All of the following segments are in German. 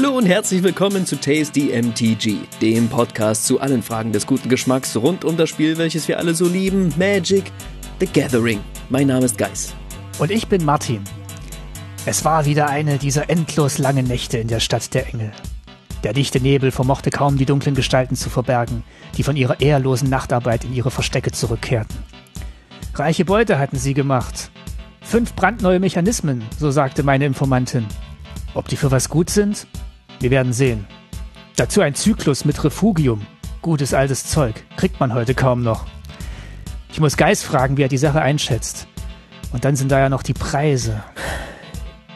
Hallo und herzlich willkommen zu Tasty MTG, dem Podcast zu allen Fragen des guten Geschmacks rund um das Spiel, welches wir alle so lieben, Magic the Gathering. Mein Name ist Geis. Und ich bin Martin. Es war wieder eine dieser endlos langen Nächte in der Stadt der Engel. Der dichte Nebel vermochte kaum die dunklen Gestalten zu verbergen, die von ihrer ehrlosen Nachtarbeit in ihre Verstecke zurückkehrten. Reiche Beute hatten sie gemacht. Fünf brandneue Mechanismen, so sagte meine Informantin. Ob die für was gut sind? Wir werden sehen. Dazu ein Zyklus mit Refugium. Gutes altes Zeug. Kriegt man heute kaum noch. Ich muss Geist fragen, wie er die Sache einschätzt. Und dann sind da ja noch die Preise.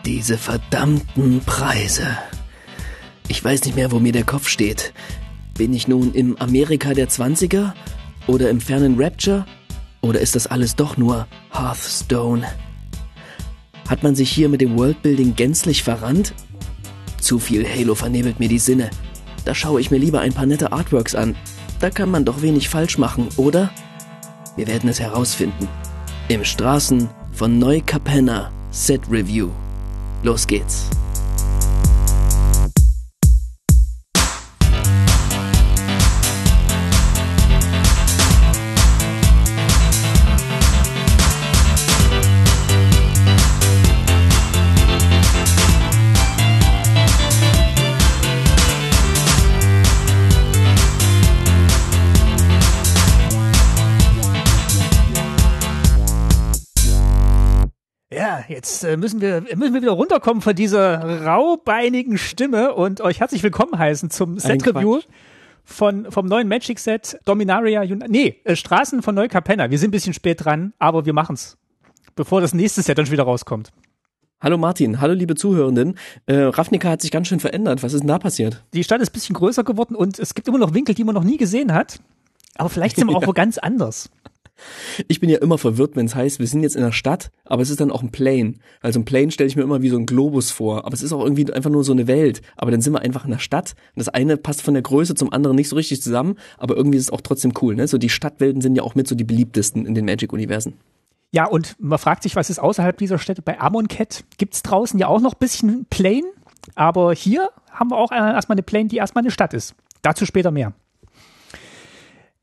Diese verdammten Preise. Ich weiß nicht mehr, wo mir der Kopf steht. Bin ich nun im Amerika der 20er? Oder im fernen Rapture? Oder ist das alles doch nur Hearthstone? Hat man sich hier mit dem Worldbuilding gänzlich verrannt? Zu viel Halo vernebelt mir die Sinne. Da schaue ich mir lieber ein paar nette Artworks an. Da kann man doch wenig falsch machen, oder? Wir werden es herausfinden. Im Straßen von Neukapenna Set Review. Los geht's. Jetzt äh, müssen wir müssen wir wieder runterkommen von dieser raubeinigen Stimme und euch herzlich willkommen heißen zum Set Review von vom neuen Magic Set Dominaria Uni nee, äh, Straßen von Neukapenna. Wir sind ein bisschen spät dran, aber wir machen's. Bevor das nächste Set dann schon wieder rauskommt. Hallo Martin, hallo liebe Zuhörenden. Äh, Ravnica hat sich ganz schön verändert. Was ist denn da passiert? Die Stadt ist ein bisschen größer geworden und es gibt immer noch Winkel, die man noch nie gesehen hat. Aber vielleicht sind wir auch wo ganz anders. Ich bin ja immer verwirrt, wenn es heißt, wir sind jetzt in der Stadt, aber es ist dann auch ein Plane. Also ein Plane stelle ich mir immer wie so ein Globus vor, aber es ist auch irgendwie einfach nur so eine Welt. Aber dann sind wir einfach in der Stadt. Und das eine passt von der Größe zum anderen nicht so richtig zusammen, aber irgendwie ist es auch trotzdem cool. Ne? So die Stadtwelten sind ja auch mit so die beliebtesten in den Magic-Universen. Ja, und man fragt sich, was ist außerhalb dieser Städte? Bei Amonkhet gibt's draußen ja auch noch ein bisschen Plane, aber hier haben wir auch erstmal eine Plane, die erstmal eine Stadt ist. Dazu später mehr.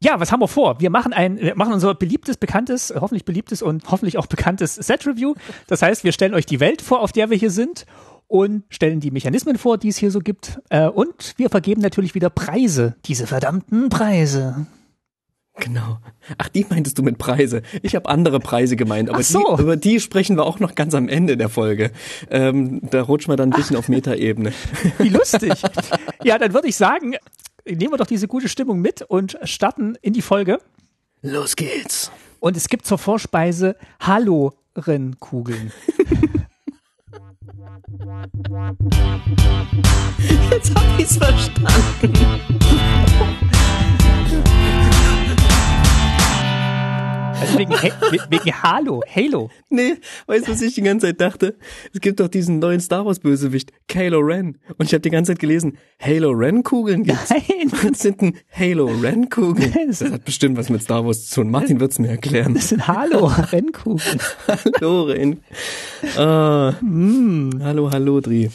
Ja, was haben wir vor? Wir machen ein, wir machen unser beliebtes, bekanntes, hoffentlich beliebtes und hoffentlich auch bekanntes Set-Review. Das heißt, wir stellen euch die Welt vor, auf der wir hier sind und stellen die Mechanismen vor, die es hier so gibt. Äh, Und wir vergeben natürlich wieder Preise. Diese verdammten Preise. Genau. Ach, die meintest du mit Preise. Ich habe andere Preise gemeint, aber Ach so. die, über die sprechen wir auch noch ganz am Ende der Folge. Ähm, da rutschen wir dann ein bisschen auf Metaebene. Wie lustig. ja, dann würde ich sagen, nehmen wir doch diese gute Stimmung mit und starten in die Folge. Los geht's. Und es gibt zur Vorspeise Halorenkugeln. Jetzt hab ich's verstanden. Also wegen, wegen Halo, Halo. Nee, weißt du, was ich die ganze Zeit dachte? Es gibt doch diesen neuen Star Wars Bösewicht, Kylo Ren. Und ich habe die ganze Zeit gelesen, Halo Ren Kugeln gibt's. Nein. Was sind denn Halo Ren Kugeln? Das hat bestimmt was mit Star Wars zu tun. Martin wird's mir erklären. Das sind Halo-Rennkugeln. hallo Ren. Ah, Hm. hallo, hallo Dri.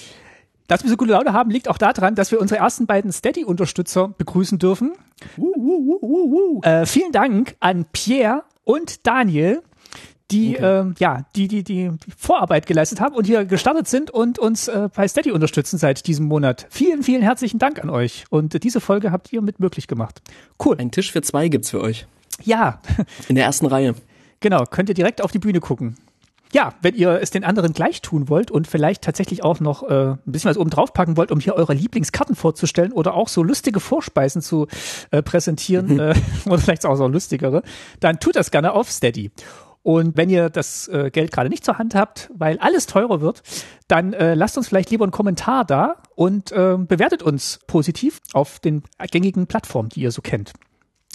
Dass wir so gute Laune haben, liegt auch daran, dass wir unsere ersten beiden Steady-Unterstützer begrüßen dürfen. Äh, vielen Dank an Pierre und Daniel, die, ähm, ja, die, die, die, die Vorarbeit geleistet haben und hier gestartet sind und uns äh, bei Steady unterstützen seit diesem Monat. Vielen, vielen herzlichen Dank an euch. Und äh, diese Folge habt ihr mit möglich gemacht. Cool. Ein Tisch für zwei gibt's für euch. Ja, In der ersten Reihe. Genau, könnt ihr direkt auf die Bühne gucken. Ja, wenn ihr es den anderen gleich tun wollt und vielleicht tatsächlich auch noch äh, ein bisschen was oben drauf packen wollt, um hier eure Lieblingskarten vorzustellen oder auch so lustige Vorspeisen zu äh, präsentieren äh, oder vielleicht auch so lustigere, dann tut das gerne auf Steady. Und wenn ihr das äh, Geld gerade nicht zur Hand habt, weil alles teurer wird, dann äh, lasst uns vielleicht lieber einen Kommentar da und äh, bewertet uns positiv auf den gängigen Plattformen, die ihr so kennt.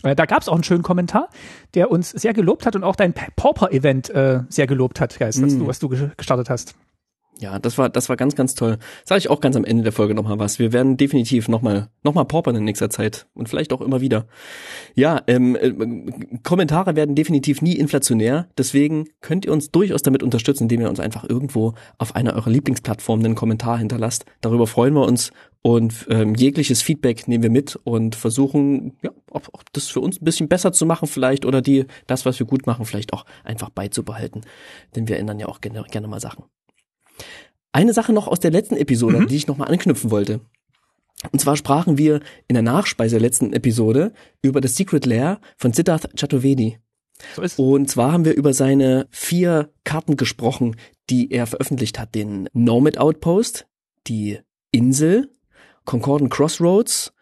Äh, Da gab es auch einen schönen Kommentar, der uns sehr gelobt hat und auch dein Pa- Pauper-Event äh, sehr gelobt hat, Geist, was, du, was du ge- gestartet hast. Ja, das war, das war ganz, ganz toll. Sage ich auch ganz am Ende der Folge nochmal was. Wir werden definitiv nochmal, nochmal poppern in nächster Zeit und vielleicht auch immer wieder. Ja, ähm, äh, Kommentare werden definitiv nie inflationär. Deswegen könnt ihr uns durchaus damit unterstützen, indem ihr uns einfach irgendwo auf einer eurer Lieblingsplattformen einen Kommentar hinterlasst. Darüber freuen wir uns und ähm, jegliches Feedback nehmen wir mit und versuchen, ja, ob, ob das für uns ein bisschen besser zu machen vielleicht oder die, das, was wir gut machen, vielleicht auch einfach beizubehalten. Denn wir ändern ja auch gerne, gerne mal Sachen. Eine Sache noch aus der letzten Episode, mhm. die ich nochmal anknüpfen wollte. Und zwar sprachen wir in der Nachspeise der letzten Episode über das Secret Lair von Siddharth Chaturvedi. So ist. Und zwar haben wir über seine vier Karten gesprochen, die er veröffentlicht hat. Den Nomad Outpost, die Insel, Concordant Crossroads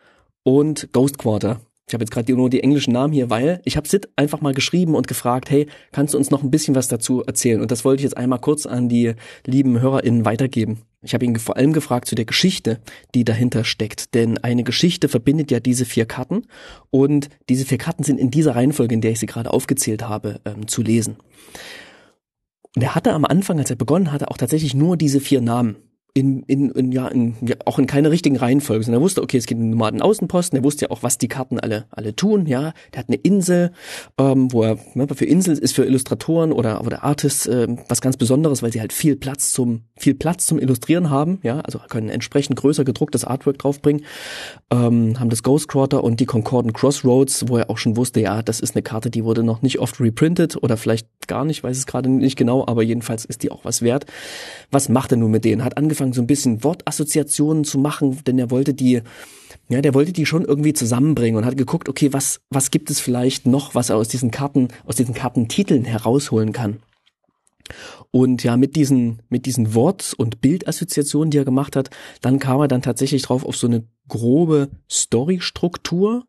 und Ghost Quarter. Ich habe jetzt gerade nur die englischen Namen hier, weil ich habe Sid einfach mal geschrieben und gefragt, hey, kannst du uns noch ein bisschen was dazu erzählen? Und das wollte ich jetzt einmal kurz an die lieben HörerInnen weitergeben. Ich habe ihn vor allem gefragt zu der Geschichte, die dahinter steckt. Denn eine Geschichte verbindet ja diese vier Karten und diese vier Karten sind in dieser Reihenfolge, in der ich sie gerade aufgezählt habe, ähm, zu lesen. Und er hatte am Anfang, als er begonnen hatte, auch tatsächlich nur diese vier Namen in, in, in, ja, in, ja, auch in keine richtigen Reihenfolge, sondern er wusste, okay, es geht um Nomaden Außenposten, er wusste ja auch, was die Karten alle, alle tun, ja, der hat eine Insel, ähm, wo er, ne, für Insel ist für Illustratoren oder, oder Artists äh, was ganz Besonderes, weil sie halt viel Platz zum, viel Platz zum Illustrieren haben, ja, also können entsprechend größer gedrucktes Artwork draufbringen, ähm, haben das Ghost Quarter und die Concordant Crossroads, wo er auch schon wusste, ja, das ist eine Karte, die wurde noch nicht oft reprintet oder vielleicht gar nicht, weiß es gerade nicht genau, aber jedenfalls ist die auch was wert. Was macht er nun mit denen? Hat angefangen, so ein bisschen Wortassoziationen zu machen, denn er wollte die, ja, der wollte die schon irgendwie zusammenbringen und hat geguckt, okay, was, was gibt es vielleicht noch, was er aus diesen Karten, aus diesen Kartentiteln herausholen kann. Und ja, mit diesen, mit diesen Wort- und Bildassoziationen, die er gemacht hat, dann kam er dann tatsächlich drauf auf so eine grobe Storystruktur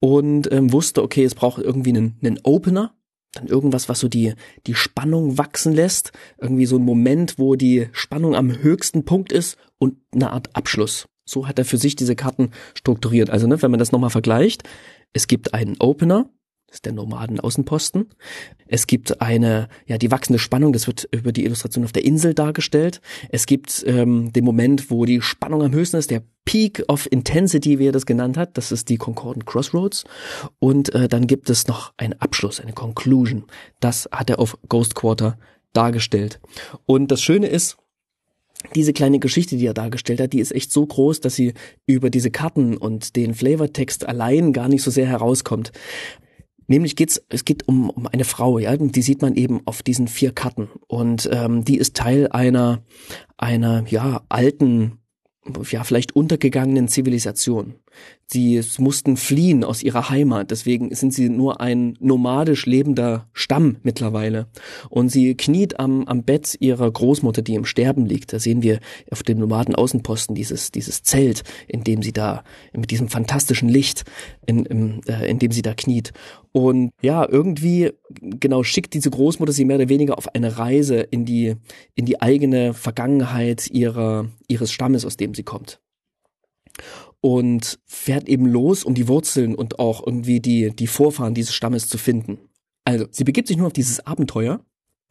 und ähm, wusste, okay, es braucht irgendwie einen, einen Opener, dann irgendwas, was so die, die Spannung wachsen lässt. Irgendwie so ein Moment, wo die Spannung am höchsten Punkt ist und eine Art Abschluss. So hat er für sich diese Karten strukturiert. Also, ne, wenn man das nochmal vergleicht, es gibt einen Opener, das ist der Nomaden Außenposten. Es gibt eine, ja, die wachsende Spannung, das wird über die Illustration auf der Insel dargestellt. Es gibt ähm, den Moment, wo die Spannung am höchsten ist, der Peak of Intensity, wie er das genannt hat, das ist die Concordant Crossroads. Und äh, dann gibt es noch einen Abschluss, eine Conclusion. Das hat er auf Ghost Quarter dargestellt. Und das Schöne ist, diese kleine Geschichte, die er dargestellt hat, die ist echt so groß, dass sie über diese Karten und den Flavortext allein gar nicht so sehr herauskommt. Nämlich geht's, es geht um, um eine Frau, ja, die sieht man eben auf diesen vier Karten und ähm, die ist Teil einer einer ja alten ja, vielleicht untergegangenen Zivilisation. Sie mussten fliehen aus ihrer Heimat, deswegen sind sie nur ein nomadisch lebender Stamm mittlerweile. Und sie kniet am, am Bett ihrer Großmutter, die im Sterben liegt. Da sehen wir auf dem Nomadenaußenposten dieses, dieses Zelt, in dem sie da, mit diesem fantastischen Licht, in, in, äh, in dem sie da kniet. Und ja, irgendwie genau schickt diese Großmutter sie mehr oder weniger auf eine Reise in die, in die eigene Vergangenheit ihrer, ihres Stammes, aus dem sie kommt und fährt eben los, um die Wurzeln und auch irgendwie die, die Vorfahren dieses Stammes zu finden. Also, sie begibt sich nur auf dieses Abenteuer,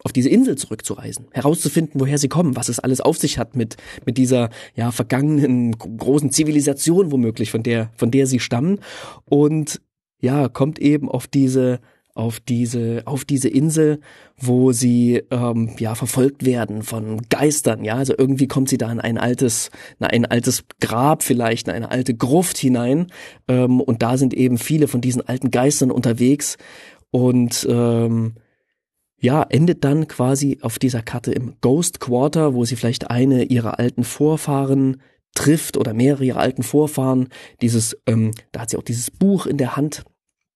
auf diese Insel zurückzureisen, herauszufinden, woher sie kommen, was es alles auf sich hat mit, mit dieser, ja, vergangenen großen Zivilisation womöglich, von der, von der sie stammen und ja, kommt eben auf diese auf diese auf diese Insel, wo sie ähm, ja verfolgt werden von Geistern. Ja, also irgendwie kommt sie da in ein altes ein altes Grab vielleicht, in eine alte Gruft hinein ähm, und da sind eben viele von diesen alten Geistern unterwegs und ähm, ja, endet dann quasi auf dieser Karte im Ghost Quarter, wo sie vielleicht eine ihrer alten Vorfahren trifft oder mehrere ihrer alten Vorfahren. Dieses, ähm, da hat sie auch dieses Buch in der Hand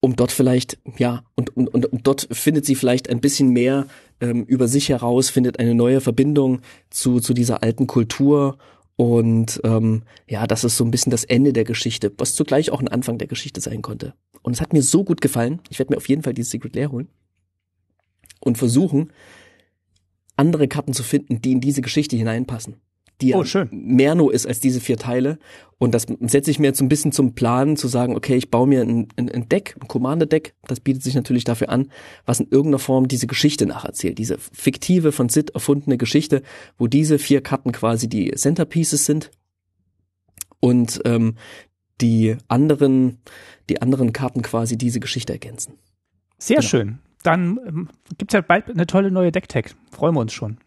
um dort vielleicht, ja, und, und, und, und dort findet sie vielleicht ein bisschen mehr ähm, über sich heraus, findet eine neue Verbindung zu, zu dieser alten Kultur. Und ähm, ja, das ist so ein bisschen das Ende der Geschichte, was zugleich auch ein Anfang der Geschichte sein konnte. Und es hat mir so gut gefallen. Ich werde mir auf jeden Fall dieses Secret Lair holen und versuchen, andere Karten zu finden, die in diese Geschichte hineinpassen. Die Oh, nur ist als diese vier Teile. Und das setze ich mir jetzt so ein bisschen zum Plan, zu sagen, okay, ich baue mir ein, ein, ein Deck, ein Commander-Deck, das bietet sich natürlich dafür an, was in irgendeiner Form diese Geschichte nacherzählt, diese fiktive, von Sid erfundene Geschichte, wo diese vier Karten quasi die Centerpieces sind und ähm, die anderen, die anderen Karten quasi diese Geschichte ergänzen. Sehr Genau. schön. Dann ähm, gibt's ja bald eine tolle neue Decktech. Freuen wir uns schon.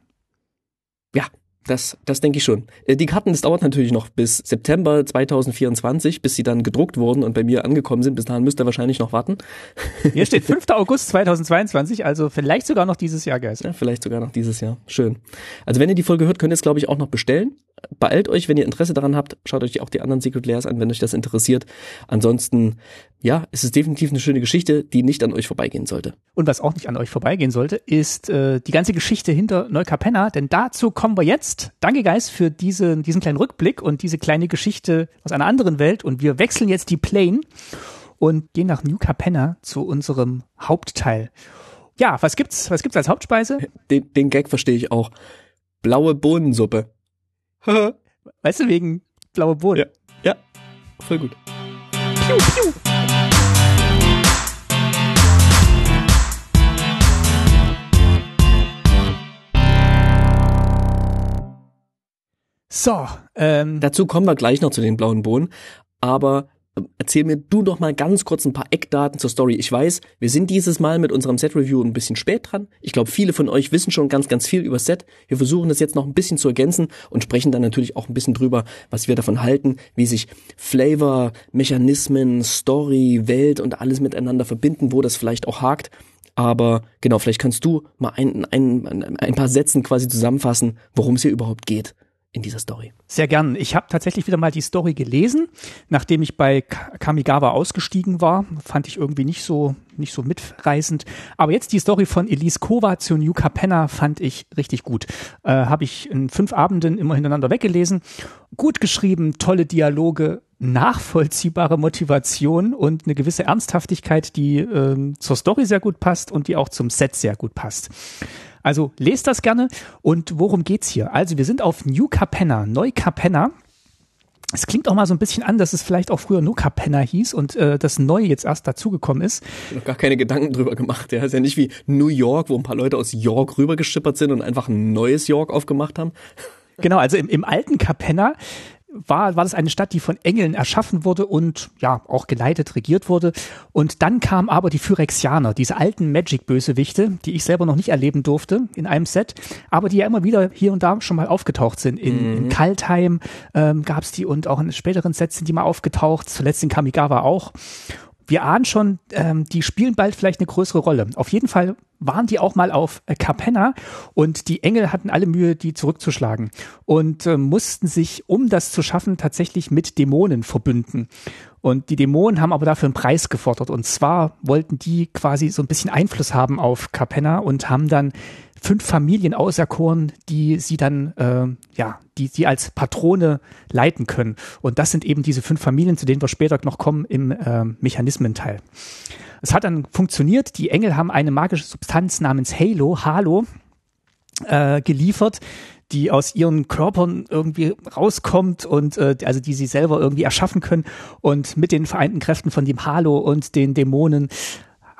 Ja, das, das denke ich schon. Äh, Die Karten, das dauert natürlich noch bis September 2024, bis sie dann gedruckt wurden und bei mir angekommen sind. Bis dahin müsst ihr wahrscheinlich noch warten. Hier steht 5. August 2022, also vielleicht sogar noch dieses Jahr, Guys. Ja, vielleicht sogar noch dieses Jahr. Schön. Also wenn ihr die Folge hört, könnt ihr es, glaube ich, auch noch bestellen. Beeilt euch, wenn ihr Interesse daran habt. Schaut euch auch die anderen Secret Layers an, wenn euch das interessiert. Ansonsten, ja, es ist definitiv eine schöne Geschichte, die nicht an euch vorbeigehen sollte. Und was auch nicht an euch vorbeigehen sollte, ist äh, die ganze Geschichte hinter Neukapenna, denn dazu kommen wir jetzt. Danke, Guys, für diese, diesen kleinen Rückblick und diese kleine Geschichte aus einer anderen Welt. Und wir wechseln jetzt die Plane und gehen nach New Capenna zu unserem Hauptteil. Ja, was gibt's? Was gibt's als Hauptspeise? Den, den Gag verstehe ich auch. Blaue Bohnensuppe. Weißt du, wegen blaue Bohnen. Ja. Ja, voll gut. Piu, piu. So, ähm, Dazu kommen wir gleich noch zu den blauen Bohnen. Aber erzähl mir du doch mal ganz kurz ein paar Eckdaten zur Story. Ich weiß, wir sind dieses Mal mit unserem Set-Review ein bisschen spät dran. Ich glaube, viele von euch wissen schon ganz, ganz viel über Set. Wir versuchen das jetzt noch ein bisschen zu ergänzen und sprechen dann natürlich auch ein bisschen drüber, was wir davon halten, wie sich Flavor, Mechanismen, Story, Welt und alles miteinander verbinden, wo das vielleicht auch hakt. Aber genau, vielleicht kannst du mal ein, ein, ein paar Sätzen quasi zusammenfassen, worum es hier überhaupt geht in dieser Story. Sehr gern. Ich habe tatsächlich wieder mal die Story gelesen, nachdem ich bei Ka- Kamigawa ausgestiegen war. Fand ich irgendwie nicht so nicht so mitreißend. Aber jetzt die Story von Elise Kova zu New Capenna fand ich richtig gut. Äh, habe ich in fünf Abenden immer hintereinander weggelesen. Gut geschrieben, tolle Dialoge, nachvollziehbare Motivation und eine gewisse Ernsthaftigkeit, die ähm, zur Story sehr gut passt und die auch zum Set sehr gut passt. Also lest das gerne. Und worum geht's hier? Also wir sind auf New Capenna, Neu-Capenna. Es klingt auch mal so ein bisschen an, dass es vielleicht auch früher nur Capenna hieß und äh, das Neue jetzt erst dazugekommen ist. noch gar keine Gedanken drüber gemacht. Ja, ist ja nicht wie New York, wo ein paar Leute aus York rübergeschippert sind und einfach ein neues York aufgemacht haben. Genau, also im, im alten Capenna war, war das eine Stadt, die von Engeln erschaffen wurde und ja auch geleitet, regiert wurde. Und dann kamen aber die Phyrexianer, diese alten Magic-Bösewichte, die ich selber noch nicht erleben durfte in einem Set, aber die ja immer wieder hier und da schon mal aufgetaucht sind. In, in Kaltheim ähm, gab es die und auch in späteren Sets sind die mal aufgetaucht, zuletzt in Kamigawa auch. Wir ahnen schon, ähm, die spielen bald vielleicht eine größere Rolle. Auf jeden Fall waren die auch mal auf äh, Capenna und die Engel hatten alle Mühe, die zurückzuschlagen und äh, mussten sich, um das zu schaffen, tatsächlich mit Dämonen verbünden. Und die Dämonen haben aber dafür einen Preis gefordert. Und zwar wollten die quasi so ein bisschen Einfluss haben auf Capenna und haben dann fünf Familien auserkoren, die sie dann, äh, ja, die sie als Patrone leiten können. Und das sind eben diese fünf Familien, zu denen wir später noch kommen im äh, Mechanismenteil. Es hat dann funktioniert. Die Engel haben eine magische Substanz namens Halo, Halo, äh, geliefert, die aus ihren Körpern irgendwie rauskommt und äh, also die sie selber irgendwie erschaffen können. Und mit den vereinten Kräften von dem Halo und den Dämonen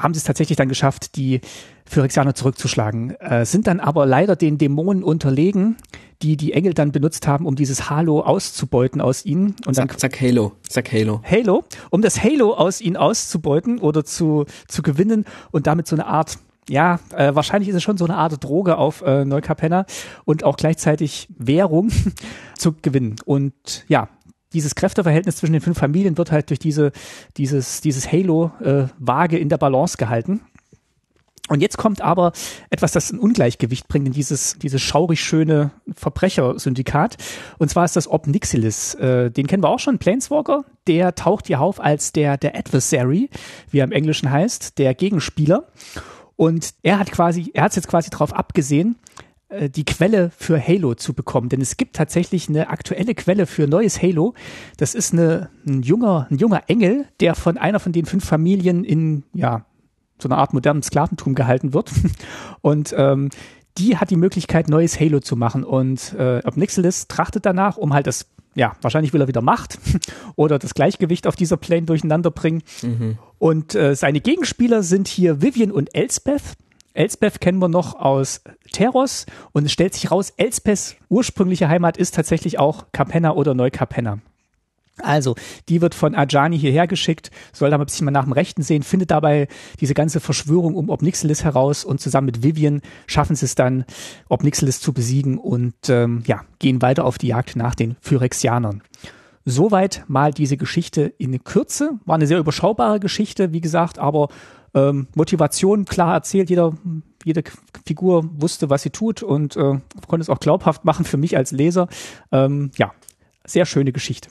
haben sie es tatsächlich dann geschafft, die Phyrexianer zurückzuschlagen. Äh, sind dann aber leider den Dämonen unterlegen, die die Engel dann benutzt haben, um dieses Halo auszubeuten aus ihnen. Und dann Sag, sag Halo, sag Halo. Halo, um das Halo aus ihnen auszubeuten oder zu, zu gewinnen und damit so eine Art, ja, äh, wahrscheinlich ist es schon so eine Art Droge auf äh, Neukapenna und auch gleichzeitig Währung zu gewinnen. Und ja, dieses Kräfteverhältnis zwischen den fünf Familien wird halt durch diese, dieses, dieses Halo äh, vage in der Balance gehalten. Und jetzt kommt aber etwas, das ein Ungleichgewicht bringt in dieses, dieses schaurig schöne Verbrechersyndikat. Und zwar ist das Ob Nixilis. Äh, den kennen wir auch schon, Planeswalker. Der taucht hier auf als der, der Adversary, wie er im Englischen heißt, der Gegenspieler. Und er hat quasi, er hat jetzt quasi darauf abgesehen, äh, die Quelle für Halo zu bekommen. Denn es gibt tatsächlich eine aktuelle Quelle für neues Halo. Das ist eine, ein, junger, ein junger Engel, der von einer von den fünf Familien in, ja, so einer Art modernen Sklaventum gehalten wird. Und ähm, die hat die Möglichkeit, neues Halo zu machen. Und äh, Obnixilis trachtet danach, um halt das, ja, wahrscheinlich will er wieder Macht oder das Gleichgewicht auf dieser Plane durcheinander bringen. Mhm. Und äh, seine Gegenspieler sind hier Vivian und Elspeth. Elspeth kennen wir noch aus Teros und es stellt sich raus, Elspeths ursprüngliche Heimat ist tatsächlich auch Capenna oder Neucapenna. Also, die wird von Ajani hierher geschickt, soll da mal ein bisschen mal nach dem Rechten sehen, findet dabei diese ganze Verschwörung um Obnixilis heraus und zusammen mit Vivian schaffen sie es dann, Obnixilis zu besiegen und ähm, ja, gehen weiter auf die Jagd nach den Phyrexianern. Soweit mal diese Geschichte in Kürze. War eine sehr überschaubare Geschichte, wie gesagt, aber ähm, Motivation klar erzählt. Jeder, jede Figur wusste, was sie tut und äh, konnte es auch glaubhaft machen für mich als Leser. Ähm, ja, sehr schöne Geschichte.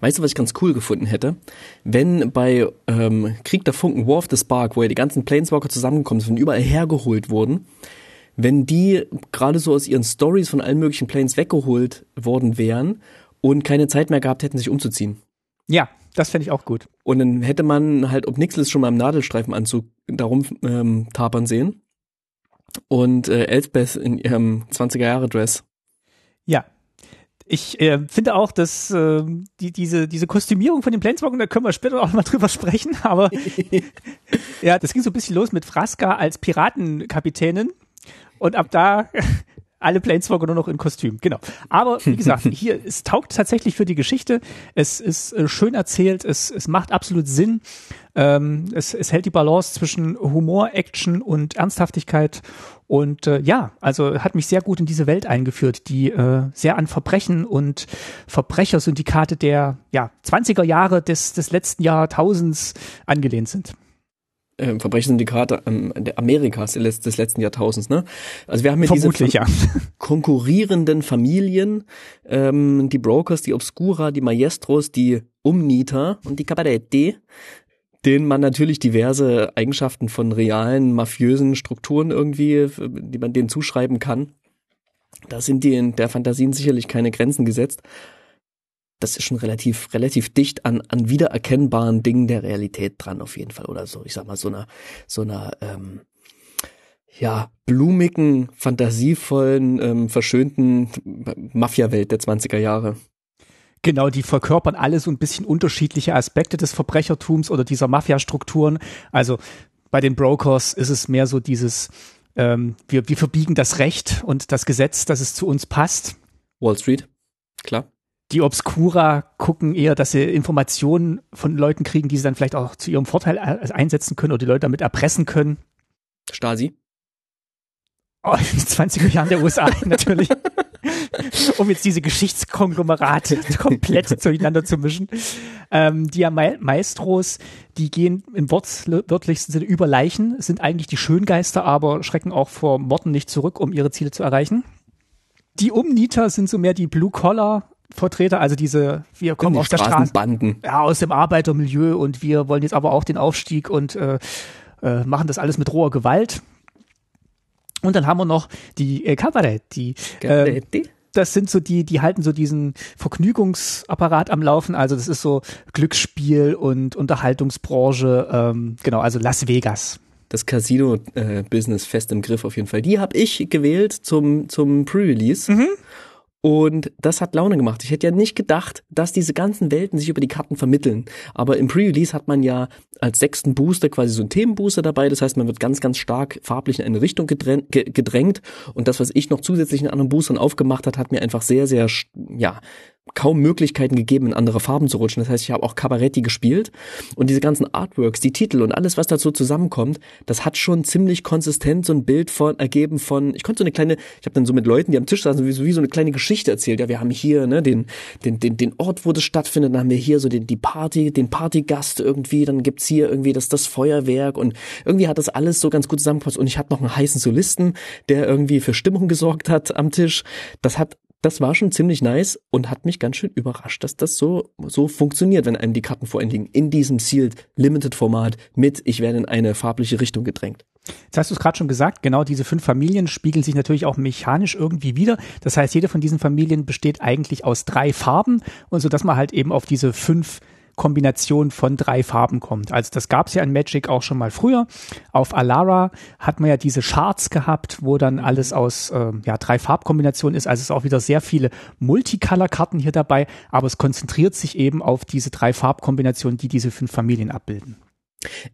Weißt du, was ich ganz cool gefunden hätte? Wenn bei ähm, Krieg der Funken, War of the Spark, wo ja die ganzen Planeswalker zusammengekommen sind und überall hergeholt wurden, wenn die gerade so aus ihren Stories von allen möglichen Planes weggeholt worden wären und keine Zeit mehr gehabt hätten, sich umzuziehen. Ja, das fände ich auch gut. Und dann hätte man halt ob Nixlis schon mal im Nadelstreifenanzug darum ähm, tapern sehen. Und äh, Elspeth in ihrem 20er-Jahre-Dress. Ja, ich äh, finde auch, dass äh, die, diese, diese Kostümierung von den Planeswalkern, da können wir später auch mal drüber sprechen, aber ja, das ging so ein bisschen los mit Fraska als Piratenkapitänin und ab da alle Planeswalker nur noch in Kostüm, genau. Aber wie gesagt, hier, es taugt tatsächlich für die Geschichte. Es ist äh, schön erzählt, es, es macht absolut Sinn. Ähm, es, es hält die Balance zwischen Humor, Action und Ernsthaftigkeit. Und äh, ja, also hat mich sehr gut in diese Welt eingeführt, die äh, sehr an Verbrechen und Verbrechersyndikate der ja, 20er Jahre des, des letzten Jahrtausends angelehnt sind äh, Verbrechenssyndikate ähm, Amerikas des, des letzten Jahrtausends. Ne? Also wir haben hier Vermutlich, diese ja. konkurrierenden Familien, ähm, die Brokers, die Obscura, die Maestros, die Umnieter und die Cabaretti, denen man natürlich diverse Eigenschaften von realen mafiösen Strukturen irgendwie, die man denen zuschreiben kann. Da sind die in der Fantasien sicherlich keine Grenzen gesetzt das ist schon relativ, relativ dicht an, an wiedererkennbaren Dingen der Realität dran, auf jeden Fall. Oder so, ich sag mal, so einer, so einer, ähm, ja, blumigen, fantasievollen, ähm, verschönten Mafia-Welt der 20er Jahre. Genau, die verkörpern alle so ein bisschen unterschiedliche Aspekte des Verbrechertums oder dieser Mafia-Strukturen. Also bei den Brokers ist es mehr so dieses, ähm, wir, wir verbiegen das Recht und das Gesetz, dass es zu uns passt. Wall Street, klar die Obscura gucken eher, dass sie Informationen von Leuten kriegen, die sie dann vielleicht auch zu ihrem Vorteil einsetzen können oder die Leute damit erpressen können. Stasi? Oh, in den 20er Jahren der USA natürlich. um jetzt diese Geschichtskonglomerate komplett zueinander zu mischen. Ähm, die Maestros, die gehen im wörtlichsten Sinne über Leichen, sind eigentlich die Schöngeister, aber schrecken auch vor Morden nicht zurück, um ihre Ziele zu erreichen. Die Umnieter sind so mehr die Blue-Collar Vertreter, also diese, wir kommen aus der Straße, ja, aus dem Arbeitermilieu und wir wollen jetzt aber auch den Aufstieg und äh, äh, machen das alles mit roher Gewalt. Und dann haben wir noch die äh, Cavaretti. Äh, das sind so die, die halten so diesen Vergnügungsapparat am Laufen. Also das ist so Glücksspiel und Unterhaltungsbranche, ähm, genau, also Las Vegas das Casino-Business äh, fest im Griff auf jeden Fall. Die habe ich gewählt zum, zum Pre-Release. Mhm. Und das hat Laune gemacht. Ich hätte ja nicht gedacht, dass diese ganzen Welten sich über die Karten vermitteln. Aber im Pre-Release hat man ja als sechsten Booster quasi so einen Themenbooster dabei. Das heißt, man wird ganz, ganz stark farblich in eine Richtung gedrängt. Und das, was ich noch zusätzlich in anderen Boostern aufgemacht hat, hat mir einfach sehr, sehr, ja, kaum Möglichkeiten gegeben, in andere Farben zu rutschen. Das heißt, ich habe auch Cabaretti gespielt und diese ganzen Artworks, die Titel und alles, was dazu zusammenkommt, das hat schon ziemlich konsistent so ein Bild von ergeben von. Ich konnte so eine kleine, ich habe dann so mit Leuten, die am Tisch saßen, wie, wie so eine kleine Geschichte erzählt. Ja, wir haben hier ne den den den den Ort, wo das stattfindet. Dann haben wir hier so den die Party, den Partygast irgendwie. Dann gibt's hier irgendwie das das Feuerwerk und irgendwie hat das alles so ganz gut zusammengepasst. Und ich hatte noch einen heißen Solisten, der irgendwie für Stimmung gesorgt hat am Tisch. Das hat das war schon ziemlich nice und hat mich ganz schön überrascht, dass das so, so funktioniert, wenn einem die Karten vorliegen. In diesem Sealed Limited Format mit, ich werde in eine farbliche Richtung gedrängt. Jetzt hast du es gerade schon gesagt, genau diese fünf Familien spiegeln sich natürlich auch mechanisch irgendwie wieder. Das heißt, jede von diesen Familien besteht eigentlich aus drei Farben und so dass man halt eben auf diese fünf Kombination von drei Farben kommt. Also das gab es ja in Magic auch schon mal früher. Auf Alara hat man ja diese Charts gehabt, wo dann alles aus äh, ja, drei Farbkombinationen ist. Also es ist auch wieder sehr viele Multicolor-Karten hier dabei, aber es konzentriert sich eben auf diese drei Farbkombinationen, die diese fünf Familien abbilden.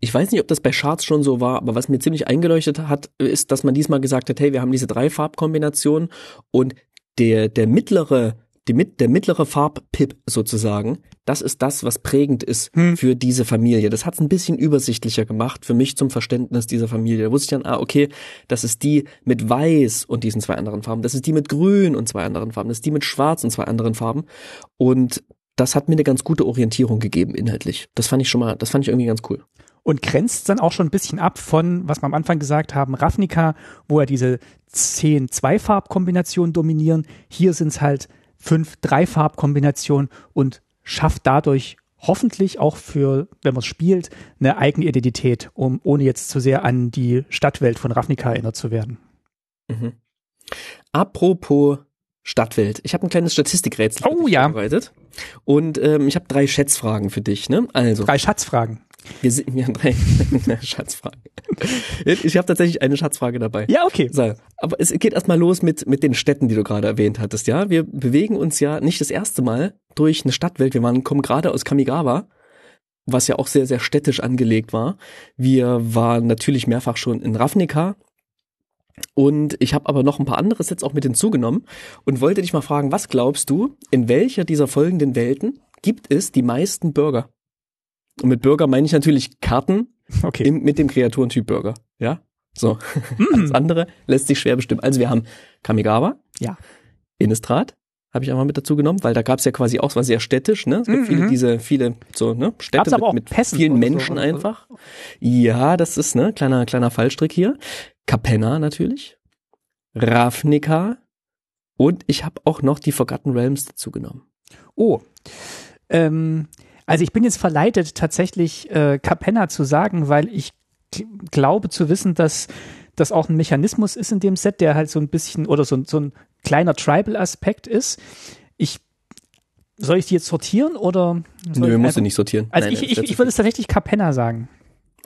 Ich weiß nicht, ob das bei Charts schon so war, aber was mir ziemlich eingeleuchtet hat, ist, dass man diesmal gesagt hat, hey, wir haben diese drei Farbkombinationen und der, der mittlere, die, der mittlere Farbpip sozusagen, das ist das, was prägend ist hm. für diese Familie. Das hat es ein bisschen übersichtlicher gemacht für mich zum Verständnis dieser Familie. Da wusste ich dann, ah, okay, das ist die mit Weiß und diesen zwei anderen Farben. Das ist die mit Grün und zwei anderen Farben. Das ist die mit Schwarz und zwei anderen Farben. Und das hat mir eine ganz gute Orientierung gegeben inhaltlich. Das fand ich schon mal, das fand ich irgendwie ganz cool. Und grenzt dann auch schon ein bisschen ab von, was wir am Anfang gesagt haben, Ravnica, wo ja diese zehn Zweifarbkombinationen dominieren. Hier sind es halt fünf Dreifarbkombinationen und schafft dadurch hoffentlich auch für, wenn man es spielt, eine eigene Identität, um ohne jetzt zu sehr an die Stadtwelt von Ravnica erinnert zu werden. Mhm. Apropos Stadtwelt. Ich habe ein kleines Statistikrätsel oh, ja. vorbereitet. Und ähm, ich habe drei Schätzfragen für dich. Ne? Also drei Schatzfragen. Wir sind ja drei Schatzfragen. Ich habe tatsächlich eine Schatzfrage dabei. Ja, okay. So, aber es geht erstmal los mit mit den Städten, die du gerade erwähnt hattest. Ja, wir bewegen uns ja nicht das erste Mal durch eine Stadtwelt. Wir waren kommen gerade aus Kamigawa, was ja auch sehr sehr städtisch angelegt war. Wir waren natürlich mehrfach schon in Ravnica, und ich habe aber noch ein paar andere Sets auch mit hinzugenommen und wollte dich mal fragen, was glaubst du, in welcher dieser folgenden Welten gibt es die meisten Burger? Und mit Burger meine ich natürlich Karten okay. im, mit dem Kreaturentyp Burger. Ja? So. Mm. Alles andere lässt sich schwer bestimmen. Also wir haben Kamigawa. Ja. Innistrad habe ich einmal mit dazu genommen, weil da gab es ja quasi auch, es war sehr städtisch, ne? Es gibt mm viele, diese, viele so, ne, Städte mit, mit vielen Menschen so, einfach. Ja, das ist, ne, kleiner, kleiner Fallstrick hier. Capenna natürlich, Ravnica und ich habe auch noch die Forgotten Realms dazu genommen. Oh, ähm, also ich bin jetzt verleitet, tatsächlich äh, Capenna zu sagen, weil ich glaube zu wissen, dass das auch ein Mechanismus ist in dem Set, der halt so ein bisschen oder so, so ein kleiner Tribal-Aspekt ist. Ich soll ich die jetzt sortieren oder? Nö, musst du nicht sortieren. Also Nein, ich, ich, ich würde es tatsächlich Capenna sagen.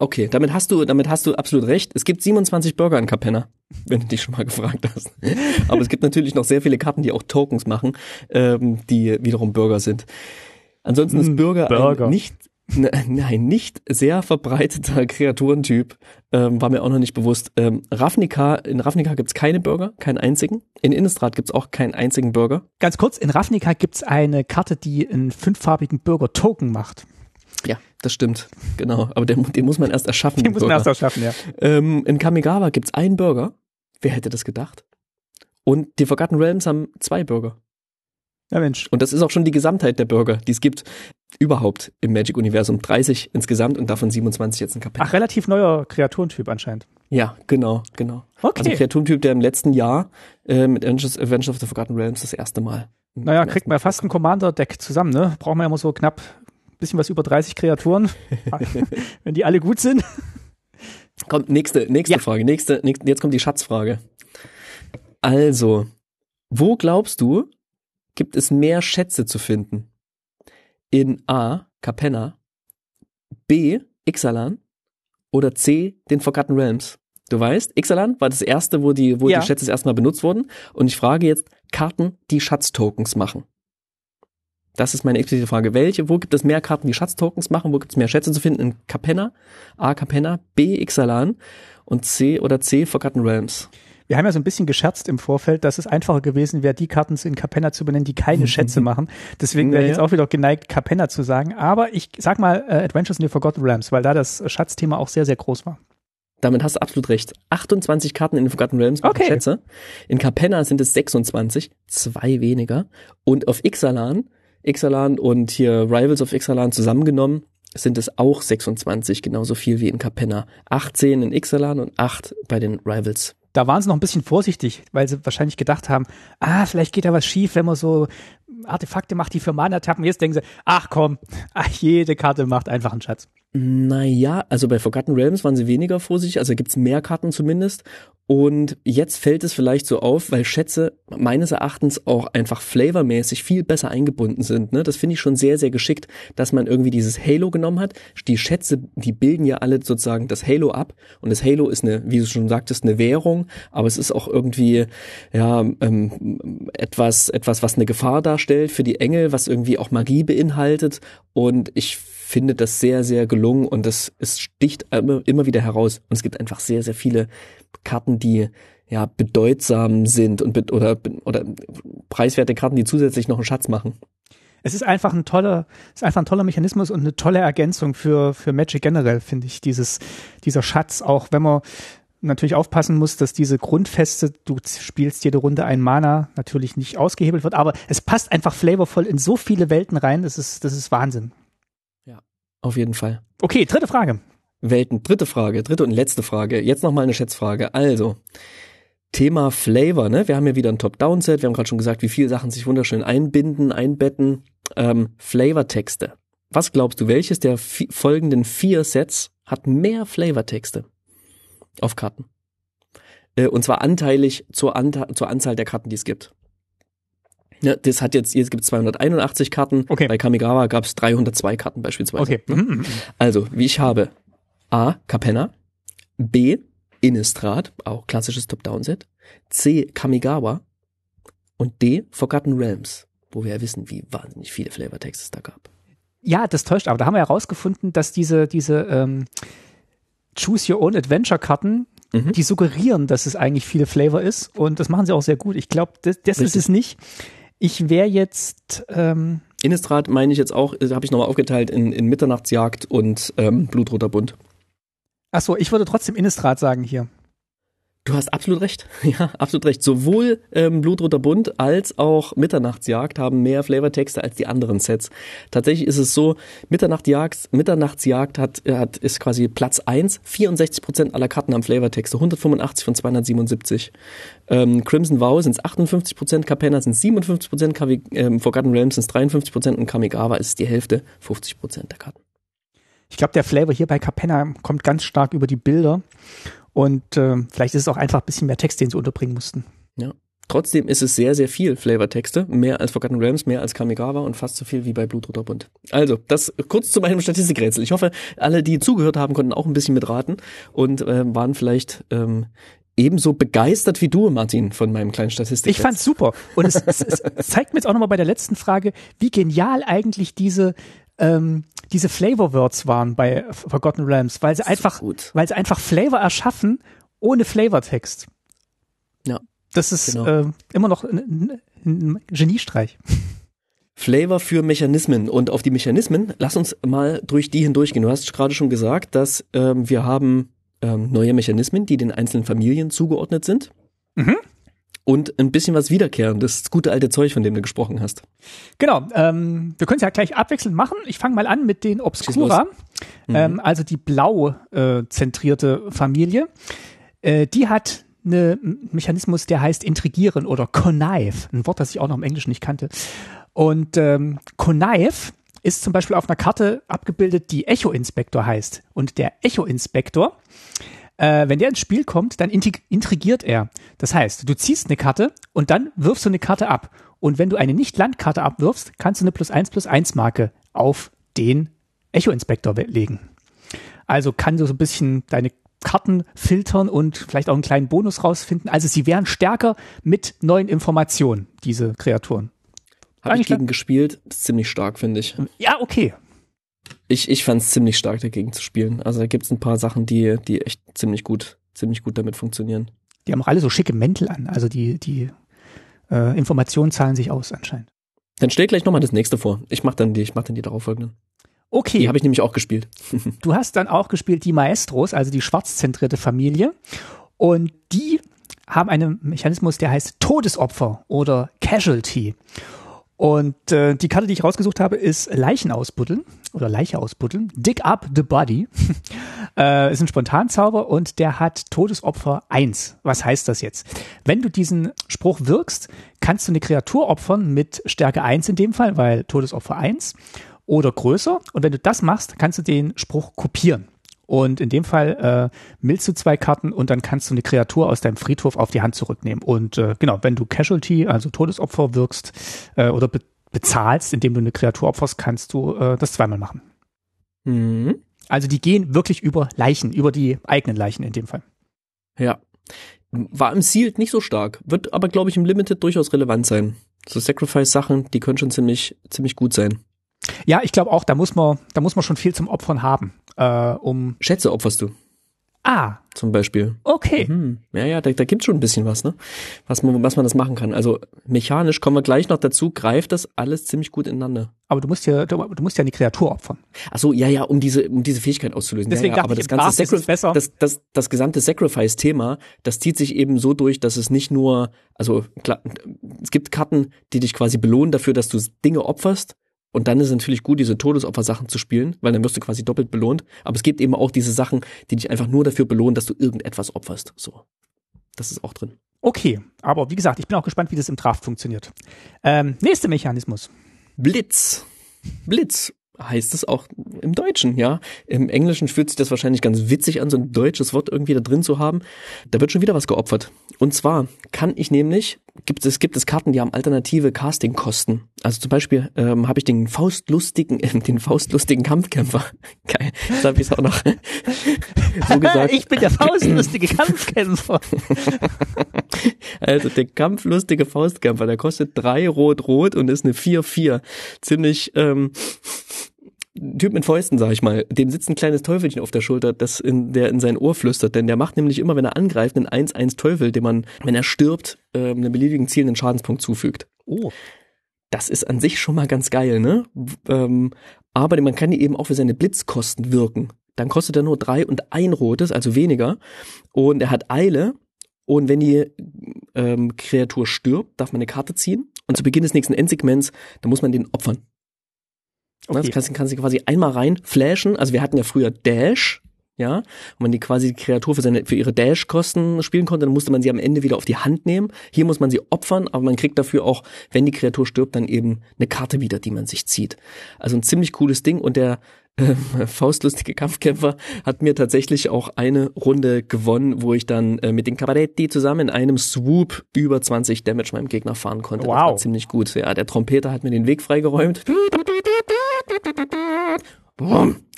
Okay, damit hast du, damit hast du absolut recht. Es gibt 27 Burger in Capenna, wenn du dich schon mal gefragt hast. Aber es gibt natürlich noch sehr viele Karten, die auch Tokens machen, ähm, die wiederum Burger sind. Ansonsten ist hm, Burger, Burger. ein nicht, ne, nein, nicht sehr verbreiteter Kreaturentyp, ähm, war mir auch noch nicht bewusst. Ähm, Ravnica, in Ravnica gibt's keine Burger, keinen einzigen. In Innistrad gibt's auch keinen einzigen Burger. Ganz kurz, in Ravnica gibt's eine Karte, die einen fünffarbigen Burger-Token macht. Ja, das stimmt, genau. Aber den, den muss man erst erschaffen. Den muss man erst erschaffen, ja. Ähm, in Kamigawa gibt's einen Burger. Wer hätte das gedacht? Und die Forgotten Realms haben zwei Burger. Ja, Mensch. Und das ist auch schon die Gesamtheit der Burger, die es gibt überhaupt im Magic-Universum. 30 insgesamt und davon 27 jetzt ein Kapitel. Ach, relativ neuer Kreaturentyp anscheinend. Ja, genau, genau. Okay. Also Kreaturentyp, der im letzten Jahr äh, mit Avengers, Avengers of the Forgotten Realms das erste Mal. Naja, kriegt man ja fast ein Commander-Deck zusammen, ne? Brauchen wir ja immer so knapp bisschen was über 30 Kreaturen, wenn die alle gut sind. Kommt, nächste, nächste ja. Frage. Nächste, nächste, jetzt kommt die Schatzfrage. Also, wo glaubst du, gibt es mehr Schätze zu finden? In A, Capenna, B, Ixalan oder C, den Forgotten Realms? Du weißt, Ixalan war das erste, wo die, wo ja. die Schätze erstmal benutzt wurden. Und ich frage jetzt Karten, die Schatztokens machen. Das ist meine explizite Frage. Welche, wo gibt es mehr Karten, die Schatztokens machen? Wo gibt es mehr Schätze zu finden? In Capenna, A Capenna, B Ixalan und C oder C Forgotten Realms. Wir haben ja so ein bisschen gescherzt im Vorfeld, dass es einfacher gewesen wäre, die Karten in Capenna zu benennen, die keine Schätze machen. Deswegen wäre ich jetzt auch wieder geneigt, Capenna zu sagen. Aber ich sag mal äh, Adventures in the Forgotten Realms, weil da das Schatzthema auch sehr, sehr groß war. Damit hast du absolut recht. 28 Karten in den Forgotten Realms okay. Schätze. In Capenna sind es 26, zwei weniger. Und auf Ixalan Ixalan und hier Rivals of Ixalan zusammengenommen sind es auch 26, genauso viel wie in Capenna. 18 in Ixalan und 8 bei den Rivals. Da waren sie noch ein bisschen vorsichtig, weil sie wahrscheinlich gedacht haben, ah, vielleicht geht da was schief, wenn man so Artefakte macht, die für Mana-Tappen. Jetzt denken sie, ach komm, ach, jede Karte macht einfach einen Schatz. Naja, also bei Forgotten Realms waren sie weniger vorsichtig, also gibt's mehr Karten zumindest. Und jetzt fällt es vielleicht so auf, weil Schätze meines Erachtens auch einfach flavormäßig viel besser eingebunden sind. Ne? Das finde ich schon sehr, sehr geschickt, dass man irgendwie dieses Halo genommen hat. Die Schätze, die bilden ja alle sozusagen das Halo ab. Und das Halo ist eine, wie du schon sagtest, eine Währung, aber es ist auch irgendwie ja ähm, etwas, etwas, was eine Gefahr darstellt für die Engel, was irgendwie auch Magie beinhaltet. Und ich finde das sehr, sehr gelungen und das es sticht immer, wieder heraus. Und es gibt einfach sehr, sehr viele Karten, die ja bedeutsam sind und oder oder preiswerte Karten, die zusätzlich noch einen Schatz machen. Es ist einfach ein toller, ist einfach ein toller Mechanismus und eine tolle Ergänzung für für Magic generell finde ich dieses dieser Schatz auch, wenn man natürlich aufpassen muss, dass diese Grundfeste, du spielst jede Runde ein Mana, natürlich nicht ausgehebelt wird, aber es passt einfach flavorvoll in so viele Welten rein, das ist das ist Wahnsinn. Auf jeden Fall. Okay, dritte Frage. Welten, dritte Frage, dritte und letzte Frage. Jetzt nochmal eine Schätzfrage. Also, Thema Flavor, ne? Wir haben ja wieder ein Top-Down-Set. Wir haben gerade schon gesagt, wie viele Sachen sich wunderschön einbinden, einbetten. Ähm, Flavor-Texte. Was glaubst du, welches der folgenden vier Sets hat mehr Flavor-Texte auf Karten? Äh, und zwar anteilig zur, Ante zur Anzahl der Karten, die es gibt. Ja, das hat jetzt, jetzt gibt es 281 Karten. Okay. Bei Kamigawa gab es 302 Karten beispielsweise. Okay. Ne? Mhm, mhm. Also, wie ich habe A. Capenna, B. Innistrad, auch klassisches Top-Down-Set, C. Kamigawa und D. Forgotten Realms, wo wir ja wissen, wie wahnsinnig viele Flavortexte es da gab. Ja, das täuscht, aber da haben wir herausgefunden, dass diese, diese ähm, Choose Your Own Adventure Karten, mhm. die suggerieren, dass es eigentlich viele Flavor ist und das machen sie auch sehr gut. Ich glaube, das, das ist es nicht. Ich wäre jetzt. Ähm Innistrad meine ich jetzt auch, äh, habe ich nochmal aufgeteilt in, in Mitternachtsjagd und ähm, Blutroter Bund. Achso, ich würde trotzdem Innistrad sagen hier. Du hast absolut recht. Ja, absolut recht. Sowohl ähm, Blutroter Bund als auch Mitternachtsjagd haben mehr Flavortexte als die anderen Sets. Tatsächlich ist es so, Mitternachtsjagd, Mitternachtsjagd hat, hat ist quasi Platz eins. 64 Prozent aller Karten haben Flavortexte, 185 von 277. Ähm, Crimson Vow sind es 58 Prozent, Capenna sind es 57 Prozent, ähm, Forgotten Realms sind es 53 Prozent und Kamigawa ist die Hälfte, 50 Prozent der Karten. Ich glaube, der Flavor hier bei Capenna kommt ganz stark über die Bilder. Und äh, vielleicht ist es auch einfach ein bisschen mehr Text, den sie unterbringen mussten. Ja. Trotzdem ist es sehr, sehr viel Flavortexte, mehr als Forgotten Realms, mehr als Kamigawa und fast so viel wie bei Blutroter Bund. Also, das kurz zu meinem Statistikrätsel. Ich hoffe, alle, die zugehört haben, konnten auch ein bisschen mitraten und äh, waren vielleicht ähm, ebenso begeistert wie du, Martin, von meinem kleinen Statistik. Ich fand's super. Und es, es, es zeigt mir jetzt auch nochmal bei der letzten Frage, wie genial eigentlich diese ähm, diese Flavor Words waren bei Forgotten Realms, weil sie einfach, gut. weil sie einfach Flavor erschaffen ohne Flavortext. Ja. Das ist genau. äh, immer noch ein, ein Geniestreich. Flavor für Mechanismen. Und auf die Mechanismen, lass uns mal durch die hindurchgehen. Du hast gerade schon gesagt, dass ähm, wir haben ähm, neue Mechanismen, die den einzelnen Familien zugeordnet sind. Mhm und ein bisschen was Wiederkehrendes, das gute alte Zeug, von dem du gesprochen hast. Genau, ähm, wir können es ja gleich abwechselnd machen. Ich fange mal an mit den Obscura, mhm. ähm, also die blau äh, zentrierte Familie. Äh, die hat einen Mechanismus, der heißt intrigieren oder connive, ein Wort, das ich auch noch im Englischen nicht kannte. Und ähm, connive ist zum Beispiel auf einer Karte abgebildet, die Echo Inspector heißt. Und der Echo Inspector äh, wenn der ins Spiel kommt, dann intrigiert er. Das heißt, du ziehst eine Karte und dann wirfst du eine Karte ab. Und wenn du eine Nicht-Landkarte abwirfst, kannst du eine plus eins plus eins Marke auf den Echo-Inspektor legen. Also kann du so ein bisschen deine Karten filtern und vielleicht auch einen kleinen Bonus rausfinden. Also sie wären stärker mit neuen Informationen, diese Kreaturen. Habe ich gegen gespielt, ist ziemlich stark, finde ich. Ja, okay. Ich, ich fand es ziemlich stark dagegen zu spielen. Also da gibt es ein paar Sachen, die, die echt ziemlich gut, ziemlich gut damit funktionieren. Die haben auch alle so schicke Mäntel an. Also die, die äh, Informationen zahlen sich aus anscheinend. Dann stell gleich nochmal das nächste vor. Ich mach dann die, ich mach dann die darauffolgenden. Okay. Die habe ich nämlich auch gespielt. du hast dann auch gespielt die Maestros, also die schwarzzentrierte Familie. Und die haben einen Mechanismus, der heißt Todesopfer oder Casualty. Und äh, die Karte, die ich rausgesucht habe, ist Leichen ausbuddeln oder Leiche ausbuddeln. Dig up the body. äh, ist ein Spontanzauber und der hat Todesopfer 1. Was heißt das jetzt? Wenn du diesen Spruch wirkst, kannst du eine Kreatur opfern mit Stärke 1 in dem Fall, weil Todesopfer 1 oder größer. Und wenn du das machst, kannst du den Spruch kopieren. Und in dem Fall äh, millst du zwei Karten und dann kannst du eine Kreatur aus deinem Friedhof auf die Hand zurücknehmen. Und äh, genau, wenn du Casualty, also Todesopfer wirkst äh, oder be bezahlst, indem du eine Kreatur opferst, kannst du äh, das zweimal machen. Mhm. Also die gehen wirklich über Leichen, über die eigenen Leichen in dem Fall. Ja. War im Sealed nicht so stark, wird aber, glaube ich, im Limited durchaus relevant sein. So Sacrifice-Sachen, die können schon ziemlich, ziemlich gut sein. Ja, ich glaube auch, da muss man, da muss man schon viel zum Opfern haben, äh, um. Schätze opferst du Ah, zum Beispiel. okay. Hm. Ja, ja, da, da gibt's schon ein bisschen was, ne? Was man, was man das machen kann. Also mechanisch kommen wir gleich noch dazu, greift das alles ziemlich gut ineinander. Aber du musst ja, du, du musst ja eine Kreatur opfern. Ach so, ja, ja, um diese, um diese Fähigkeit auszulösen. Deswegen ja, ja, aber ich, das ganze Sacri- besser. das, das, das gesamte Sacrifice-Thema, das zieht sich eben so durch, dass es nicht nur, also klar, es gibt Karten, die dich quasi belohnen dafür, dass du Dinge opferst. Und dann ist es natürlich gut, diese Todesopfer-Sachen zu spielen, weil dann wirst du quasi doppelt belohnt. Aber es gibt eben auch diese Sachen, die dich einfach nur dafür belohnen, dass du irgendetwas opferst. So. Das ist auch drin. Okay, aber wie gesagt, ich bin auch gespannt, wie das im Draft funktioniert. Ähm, nächster Mechanismus. Blitz. Blitz heißt es auch im Deutschen, ja. Im Englischen fühlt sich das wahrscheinlich ganz witzig an, so ein deutsches Wort irgendwie da drin zu haben. Da wird schon wieder was geopfert. Und zwar kann ich nämlich, gibt es, gibt es Karten, die haben alternative Castingkosten. Also zum Beispiel ähm, habe ich den faustlustigen, äh, den faustlustigen Kampfkämpfer. Geil, jetzt habe ich es auch noch so gesagt. ich bin der faustlustige Kampfkämpfer. Also der kampflustige Faustkämpfer, der kostet drei rot-rot und ist eine 4-4. Ziemlich ähm, Typ mit Fäusten, sag ich mal. Dem sitzt ein kleines Teufelchen auf der Schulter, das in, der in sein Ohr flüstert. Denn der macht nämlich immer, wenn er angreift, einen 1-1 Teufel, dem man, wenn er stirbt, ähm, einem beliebigen Ziel einen Schadenspunkt zufügt. Oh. Das ist an sich schon mal ganz geil, ne? Ähm, aber man kann die eben auch für seine Blitzkosten wirken. Dann kostet er nur drei und ein rotes, also weniger. Und er hat Eile. Und wenn die ähm, Kreatur stirbt, darf man eine Karte ziehen. Und zu Beginn des nächsten Endsegments, dann muss man den opfern. Okay. Das kannst, kannst du quasi einmal rein flashen. Also wir hatten ja früher Dash, ja. Und wenn die quasi die Kreatur für seine, für ihre Dash-Kosten spielen konnte, dann musste man sie am Ende wieder auf die Hand nehmen. Hier muss man sie opfern, aber man kriegt dafür auch, wenn die Kreatur stirbt, dann eben eine Karte wieder, die man sich zieht. Also ein ziemlich cooles Ding und der äh, faustlustige Kampfkämpfer hat mir tatsächlich auch eine Runde gewonnen, wo ich dann äh, mit den Cabaretti zusammen in einem Swoop über 20 Damage meinem Gegner fahren konnte. Das Wow. war ziemlich gut. Ja, der Trompeter hat mir den Weg freigeräumt.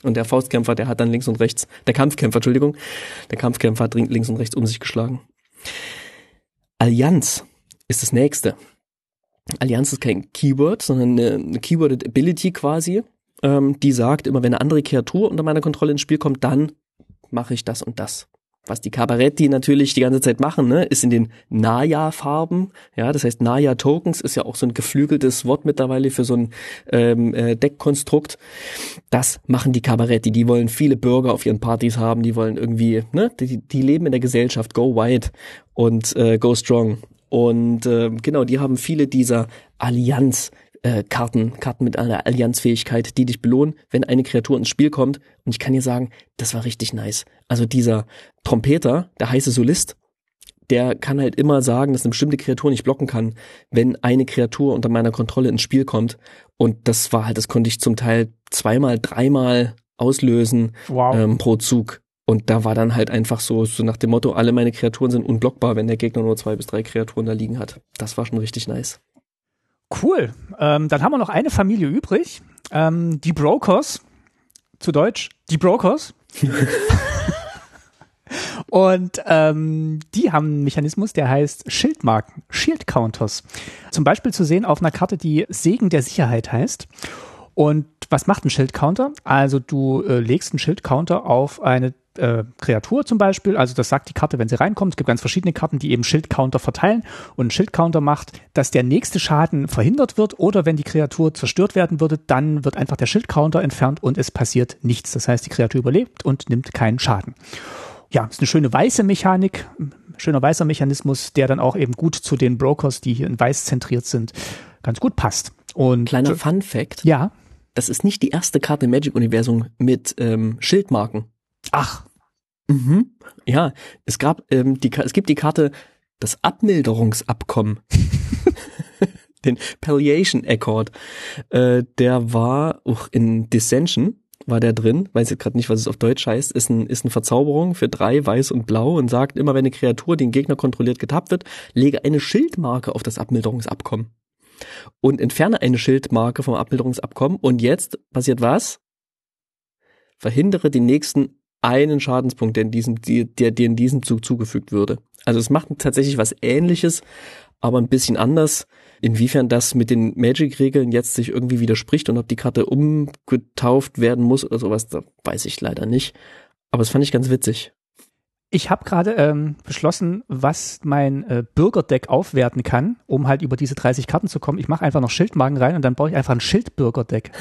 Und der Faustkämpfer, der hat dann links und rechts, der Kampfkämpfer, Entschuldigung, der Kampfkämpfer hat links und rechts um sich geschlagen. Allianz ist das nächste. Allianz ist kein Keyword, sondern eine, eine Keyworded Ability quasi, ähm, die sagt, immer wenn eine andere Kreatur unter meiner Kontrolle ins Spiel kommt, dann mache ich das und das. Was die Cabaretti natürlich die ganze Zeit machen, ne, ist in den Naya-Farben. Ja, das heißt Naya-Tokens ist ja auch so ein geflügeltes Wort mittlerweile für so ein ähm, äh, Deckkonstrukt. Das machen die Cabaretti. Die wollen viele Bürger auf ihren Partys haben. Die wollen irgendwie, ne, die, die leben in der Gesellschaft. Go white und äh, go strong. Und äh, genau, die haben viele dieser Allianz. Äh, Karten, Karten mit einer Allianzfähigkeit, die dich belohnen, wenn eine Kreatur ins Spiel kommt. Und ich kann dir sagen, das war richtig nice. Also dieser Trompeter, der heiße Solist, der kann halt immer sagen, dass eine bestimmte Kreatur nicht blocken kann, wenn eine Kreatur unter meiner Kontrolle ins Spiel kommt. Und das war halt, das konnte ich zum Teil zweimal, dreimal auslösen Wow. ähm, pro Zug. Und da war dann halt einfach so, so nach dem Motto, alle meine Kreaturen sind unblockbar, wenn der Gegner nur zwei bis drei Kreaturen da liegen hat. Das war schon richtig nice. Cool. Ähm, dann haben wir noch eine Familie übrig. Ähm, die Brokers. Zu Deutsch. Die Brokers. Und ähm, die haben einen Mechanismus, der heißt Schildmarken, Shield Counters. Zum Beispiel zu sehen auf einer Karte, die Segen der Sicherheit heißt. Und was macht ein Schildcounter? Also du äh, legst einen Schildcounter auf eine äh, Kreatur zum Beispiel. Also das sagt die Karte, wenn sie reinkommt. Es gibt ganz verschiedene Karten, die eben Schildcounter verteilen. Und ein Schildcounter macht, dass der nächste Schaden verhindert wird oder wenn die Kreatur zerstört werden würde, dann wird einfach der Schildcounter entfernt und es passiert nichts. Das heißt, die Kreatur überlebt und nimmt keinen Schaden. Ja, ist eine schöne weiße Mechanik, schöner weißer Mechanismus, der dann auch eben gut zu den Brokers, die hier in weiß zentriert sind, ganz gut passt. Und Kleiner Fun Fact, ja, das ist nicht die erste Karte im Magic-Universum mit ähm, Schildmarken. Ach, Mhm. Ja, es gab ähm, die es gibt die Karte das Abmilderungsabkommen. Den Palliation Accord. Äh, der war auch in Dissension war der drin, weiß jetzt gerade nicht, was es auf Deutsch heißt, ist, ein, ist eine Verzauberung für drei, weiß und blau und sagt, immer wenn eine Kreatur den Gegner kontrolliert getappt wird, lege eine Schildmarke auf das Abmilderungsabkommen. Und entferne eine Schildmarke vom Abmilderungsabkommen und jetzt passiert was? Verhindere den nächsten einen Schadenspunkt, der in diesem, der dir in diesem Zug zugefügt würde. Also es macht tatsächlich was ähnliches, aber ein bisschen anders. Inwiefern das mit den Magic-Regeln jetzt sich irgendwie widerspricht und ob die Karte umgetauft werden muss oder sowas, da weiß ich leider nicht. Aber es fand ich ganz witzig. Ich habe gerade ähm, beschlossen, was mein äh, Bürgerdeck aufwerten kann, um halt über diese 30 Karten zu kommen. Ich mache einfach noch Schildmagen rein und dann baue ich einfach ein Schildbürgerdeck.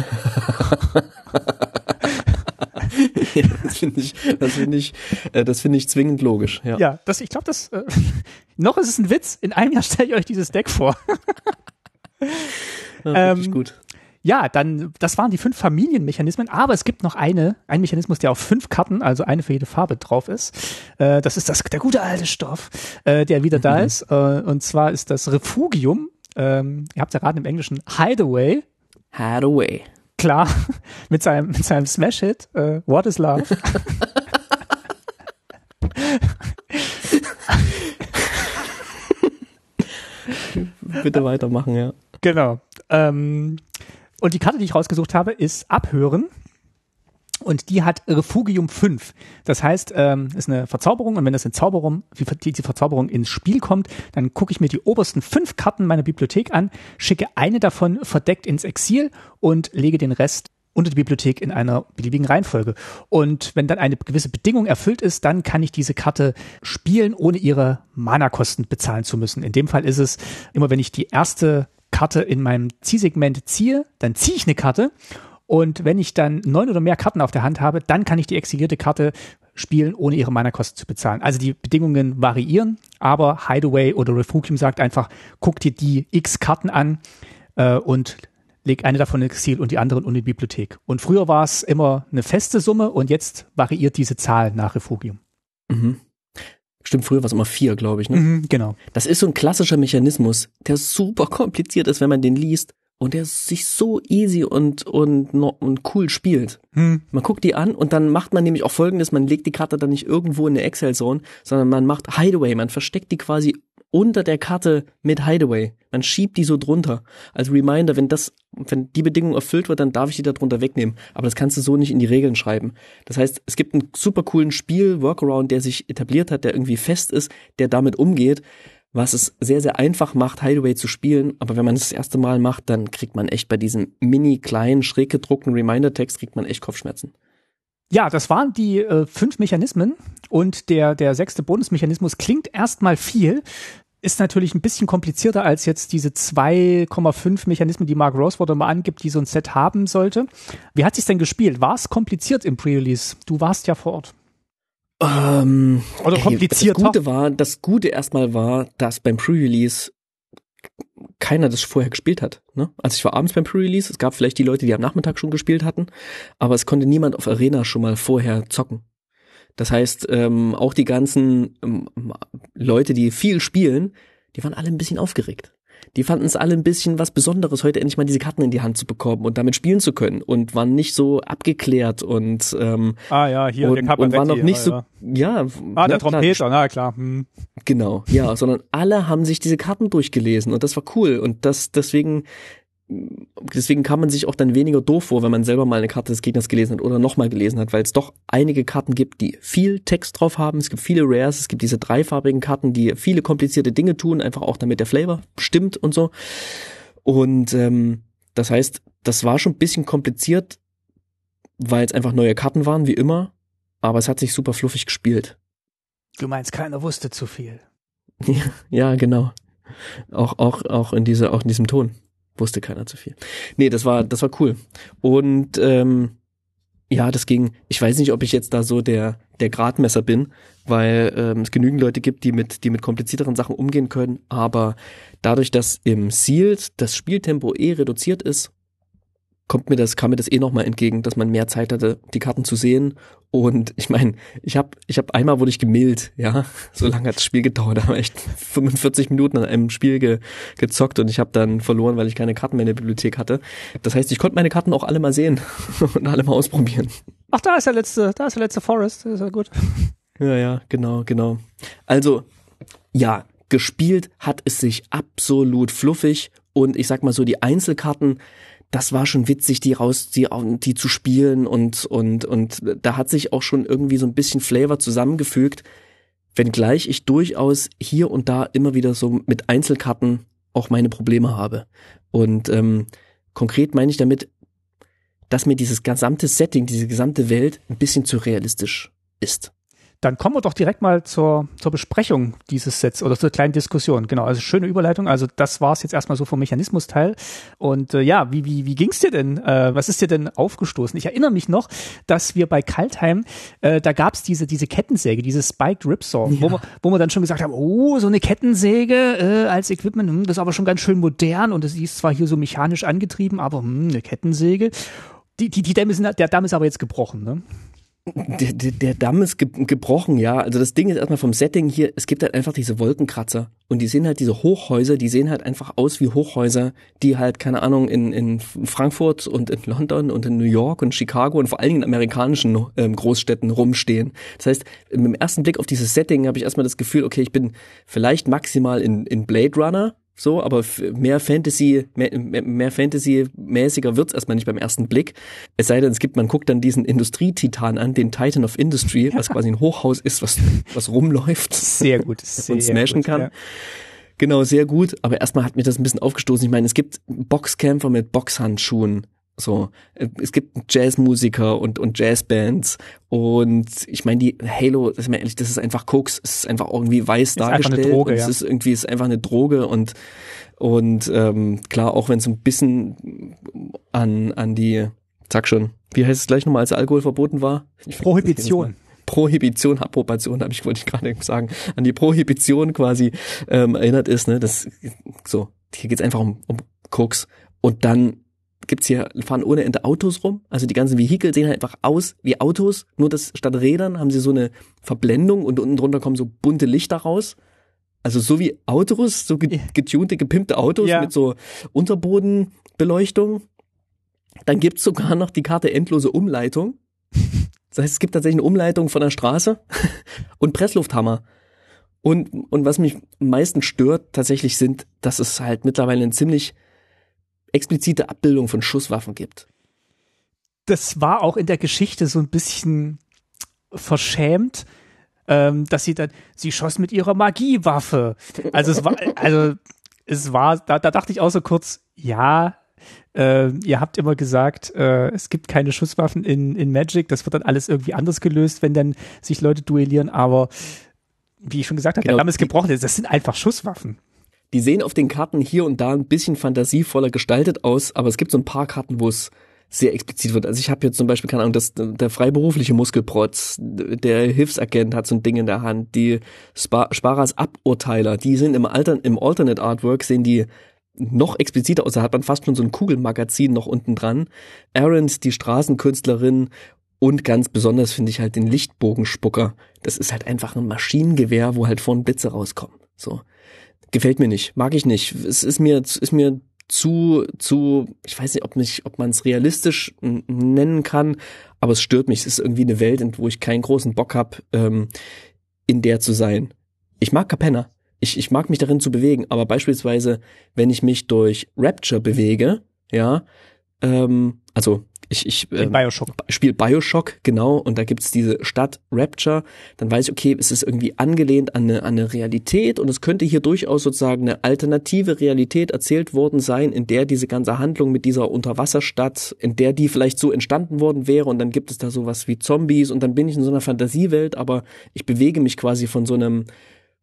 ja, das finde ich, das finde ich, äh, das finde ich zwingend logisch. Ja, ja das, ich glaube, das äh, noch ist es ein Witz. In einem Jahr stelle ich euch dieses Deck vor. ja, ähm, gut. Ja, dann, das waren die fünf Familienmechanismen, aber es gibt noch eine, ein Mechanismus, der auf fünf Karten, also eine für jede Farbe drauf ist. Äh, das ist das, der gute alte Stoff, äh, der wieder mhm. da ist. Äh, und zwar ist das Refugium. Ähm, ihr habt erraten im Englischen Hideaway. Hideaway klar, mit seinem, mit seinem Smash-Hit, uh, What is Love? Bitte weitermachen, ja. Genau. Ähm, und die Karte, die ich rausgesucht habe, ist Abhören. Und die hat Refugium 5. Das heißt, ähm, ist eine Verzauberung und wenn das in Zauberung, die, die Verzauberung ins Spiel kommt, dann gucke ich mir die obersten fünf Karten meiner Bibliothek an, schicke eine davon verdeckt ins Exil und lege den Rest unter die Bibliothek in einer beliebigen Reihenfolge. Und wenn dann eine gewisse Bedingung erfüllt ist, dann kann ich diese Karte spielen, ohne ihre Mana-Kosten bezahlen zu müssen. In dem Fall ist es immer, wenn ich die erste Karte in meinem Zielsegment ziehe, dann ziehe ich eine Karte und wenn ich dann neun oder mehr Karten auf der Hand habe, dann kann ich die exilierte Karte spielen, ohne ihre Mana-Kosten zu bezahlen. Also die Bedingungen variieren, aber Hideaway oder Refugium sagt einfach, guck dir die x Karten an äh, und leg eine davon in Exil und die anderen in die Bibliothek. Und früher war es immer eine feste Summe und jetzt variiert diese Zahl nach Refugium. Mhm. Stimmt, früher war es immer vier, glaube ich. Ne? Mhm, genau. Das ist so ein klassischer Mechanismus, der super kompliziert ist, wenn man den liest und der sich so easy und, und, und cool spielt. Hm. Man guckt die an und dann macht man nämlich auch folgendes, man legt die Karte dann nicht irgendwo in eine Excel-Zone, sondern man macht Hideaway, man versteckt die quasi unter der Karte mit Hideaway. Man schiebt die so drunter. Als Reminder, wenn das, wenn die Bedingung erfüllt wird, dann darf ich die da drunter wegnehmen. Aber das kannst du so nicht in die Regeln schreiben. Das heißt, es gibt einen super coolen Spiel, Workaround, der sich etabliert hat, der irgendwie fest ist, der damit umgeht was es sehr, sehr einfach macht, Hideaway zu spielen. Aber wenn man es das erste Mal macht, dann kriegt man echt bei diesem mini kleinen, schräg gedruckten Reminder-Text kriegt man echt Kopfschmerzen. Ja, das waren die äh, fünf Mechanismen und der, der sechste Bonusmechanismus klingt erstmal viel, ist natürlich ein bisschen komplizierter als jetzt diese 2,5 Mechanismen, die Mark Rosewater mal angibt, die so ein Set haben sollte. Wie hat sich's denn gespielt? War es kompliziert im Pre-Release? Du warst ja vor Ort. Ähm, Oder komplizierter. das Gute war, das Gute erstmal war, dass beim Pre-Release keiner das vorher gespielt hat. Ne? Also ich war abends beim Pre-Release, es gab vielleicht die Leute, die am Nachmittag schon gespielt hatten, aber es konnte niemand auf Arena schon mal vorher zocken. Das heißt, ähm, auch die ganzen ähm, Leute, die viel spielen, die waren alle ein bisschen aufgeregt die fanden es alle ein bisschen was Besonderes, heute endlich mal diese Karten in die Hand zu bekommen und damit spielen zu können und waren nicht so abgeklärt und ähm, ah ja hier und, der und waren noch nicht ja, so ja, ah der Trompeter na klar hm. genau ja sondern alle haben sich diese Karten durchgelesen und das war cool und das deswegen deswegen kann man sich auch dann weniger doof vor, wenn man selber mal eine Karte des Gegners gelesen hat oder nochmal gelesen hat, weil es doch einige Karten gibt, die viel Text drauf haben. Es gibt viele Rares, es gibt diese dreifarbigen Karten, die viele komplizierte Dinge tun, einfach auch damit der Flavor stimmt und so. Und ähm, das heißt, das war schon ein bisschen kompliziert, weil es einfach neue Karten waren, wie immer, aber es hat sich super fluffig gespielt. Du meinst, keiner wusste zu viel. Ja, ja genau. Auch, auch, auch in diese, auch in diesem Ton. Wusste keiner zu viel. Nee, das war, das war cool. Und ähm, ja, das ging. Ich weiß nicht, ob ich jetzt da so der, der Gradmesser bin, weil ähm, es genügend Leute gibt, die mit, die mit komplizierteren Sachen umgehen können. Aber dadurch, dass im Sealed das Spieltempo eh reduziert ist, kommt mir das, kam mir das eh nochmal entgegen, dass man mehr Zeit hatte, die Karten zu sehen. Und ich meine, ich habe ich hab einmal wurde ich gemillt, ja. So lange hat das Spiel gedauert, da habe ich echt 45 Minuten an einem Spiel ge, gezockt und ich habe dann verloren, weil ich keine Karten mehr in der Bibliothek hatte. Das heißt, ich konnte meine Karten auch alle mal sehen und alle mal ausprobieren. Ach, da ist der letzte, da ist der letzte Forest, das ist ja gut. Ja, ja, genau, genau. Also, ja, gespielt hat es sich absolut fluffig und ich sag mal so, die Einzelkarten, das war schon witzig, die raus, die, die zu spielen und, und, und da hat sich auch schon irgendwie so ein bisschen Flavor zusammengefügt, wenngleich ich durchaus hier und da immer wieder so mit Einzelkarten auch meine Probleme habe. Und ähm, konkret meine ich damit, dass mir dieses gesamte Setting, diese gesamte Welt ein bisschen zu realistisch ist. Dann kommen wir doch direkt mal zur, zur Besprechung dieses Sets oder zur kleinen Diskussion. Genau, also schöne Überleitung. Also das war es jetzt erstmal so vom Mechanismus-Teil. Und äh, ja, wie, wie, wie ging's dir denn? Äh, was ist dir denn aufgestoßen? Ich erinnere mich noch, dass wir bei Kaltheim, äh, da gab's diese, diese Kettensäge, diese Spiked Ripsaw, ja. wo, wir, wo wir dann schon gesagt haben, oh, so eine Kettensäge äh, als Equipment, hm, das ist aber schon ganz schön modern und die ist zwar hier so mechanisch angetrieben, aber hm, eine Kettensäge. Die, die, die Dämme sind, der Damm ist aber jetzt gebrochen, ne? Der, der, der Damm ist ge gebrochen, ja. Also das Ding ist erstmal vom Setting hier, es gibt halt einfach diese Wolkenkratzer. Und die sehen halt diese Hochhäuser, die sehen halt einfach aus wie Hochhäuser, die halt, keine Ahnung, in, in Frankfurt und in London und in New York und Chicago und vor allen Dingen in amerikanischen ähm, Großstädten rumstehen. Das heißt, mit dem ersten Blick auf dieses Setting habe ich erstmal das Gefühl, okay, ich bin vielleicht maximal in, in Blade Runner, so, aber mehr Fantasy, mehr, mehr Fantasy-mäßiger wird's erstmal nicht beim ersten Blick. Es sei denn, es gibt, man guckt dann diesen Industrietitan an, den Titan of Industry, was quasi ein Hochhaus ist, was, was rumläuft. Sehr gut. Sehr und smashen gut, kann. Ja. Genau, sehr gut. Aber erstmal hat mir das ein bisschen aufgestoßen. Ich meine, es gibt Boxkämpfer mit Boxhandschuhen. So, es gibt Jazzmusiker und, und Jazzbands und ich meine, die Halo, das ist mir ehrlich, das ist einfach Koks, es ist einfach irgendwie weiß ist dargestellt. Droge, ja. Es ist irgendwie, ist einfach eine Droge und, und ähm, klar, auch wenn es ein bisschen an, an die, sag schon, wie heißt es gleich nochmal, als Alkohol verboten war? Prohibition. Prohibition, Approbation, habe ich wollte ich gerade sagen, an die Prohibition quasi ähm, erinnert ist, ne? Das so, hier geht's einfach um, um Koks. Und dann gibt's hier, fahren ohne Ende Autos rum. Also die ganzen Vehikel sehen halt einfach aus wie Autos, nur dass statt Rädern haben sie so eine Verblendung und unten drunter kommen so bunte Lichter raus. Also so wie Autos, so getunte, gepimpte Autos ja. mit so Unterbodenbeleuchtung. Dann gibt's sogar noch die Karte endlose Umleitung. Das heißt, es gibt tatsächlich eine Umleitung von der Straße und Presslufthammer. Und, und was mich am meisten stört tatsächlich sind, dass es halt mittlerweile ein ziemlich explizite Abbildung von Schusswaffen gibt. Das war auch in der Geschichte so ein bisschen verschämt, ähm, dass sie dann, sie schoss mit ihrer Magiewaffe. Also es war, also es war, da, da dachte ich auch so kurz, ja, äh, ihr habt immer gesagt, äh, es gibt keine Schusswaffen in, in Magic, das wird dann alles irgendwie anders gelöst, wenn dann sich Leute duellieren, aber wie ich schon gesagt habe, genau, der Damm ist gebrochen, das sind einfach Schusswaffen. Die sehen auf den Karten hier und da ein bisschen fantasievoller gestaltet aus, aber es gibt so ein paar Karten, wo es sehr explizit wird. Also ich habe jetzt zum Beispiel, keine Ahnung, das, der freiberufliche Muskelprotz, der Hilfsagent hat so ein Ding in der Hand, die Spar Sparers Aburteiler, die sind im, Alter, im Alternate Artwork, sehen die noch expliziter aus, da hat man fast schon so ein Kugelmagazin noch unten dran. Aarons, die Straßenkünstlerin und ganz besonders finde ich halt den Lichtbogenspucker. Das ist halt einfach ein Maschinengewehr, wo halt vorne Blitze rauskommen. So gefällt mir nicht, mag ich nicht. Es ist mir, ist mir zu, zu, ich weiß nicht, ob mich, ob man es realistisch nennen kann, aber es stört mich. Es ist irgendwie eine Welt, wo ich keinen großen Bock hab, ähm, in der zu sein. Ich mag Capenna. Ich, ich mag mich darin zu bewegen, aber beispielsweise, wenn ich mich durch Rapture bewege, ja, ähm, also ich, ich äh, Bioshock. spiele Bioshock, genau, und da gibt's diese Stadt Rapture, dann weiß ich, okay, es ist irgendwie angelehnt an eine, an eine Realität und es könnte hier durchaus sozusagen eine alternative Realität erzählt worden sein, in der diese ganze Handlung mit dieser Unterwasserstadt, in der die vielleicht so entstanden worden wäre und dann gibt es da sowas wie Zombies und dann bin ich in so einer Fantasiewelt, aber ich bewege mich quasi von so einem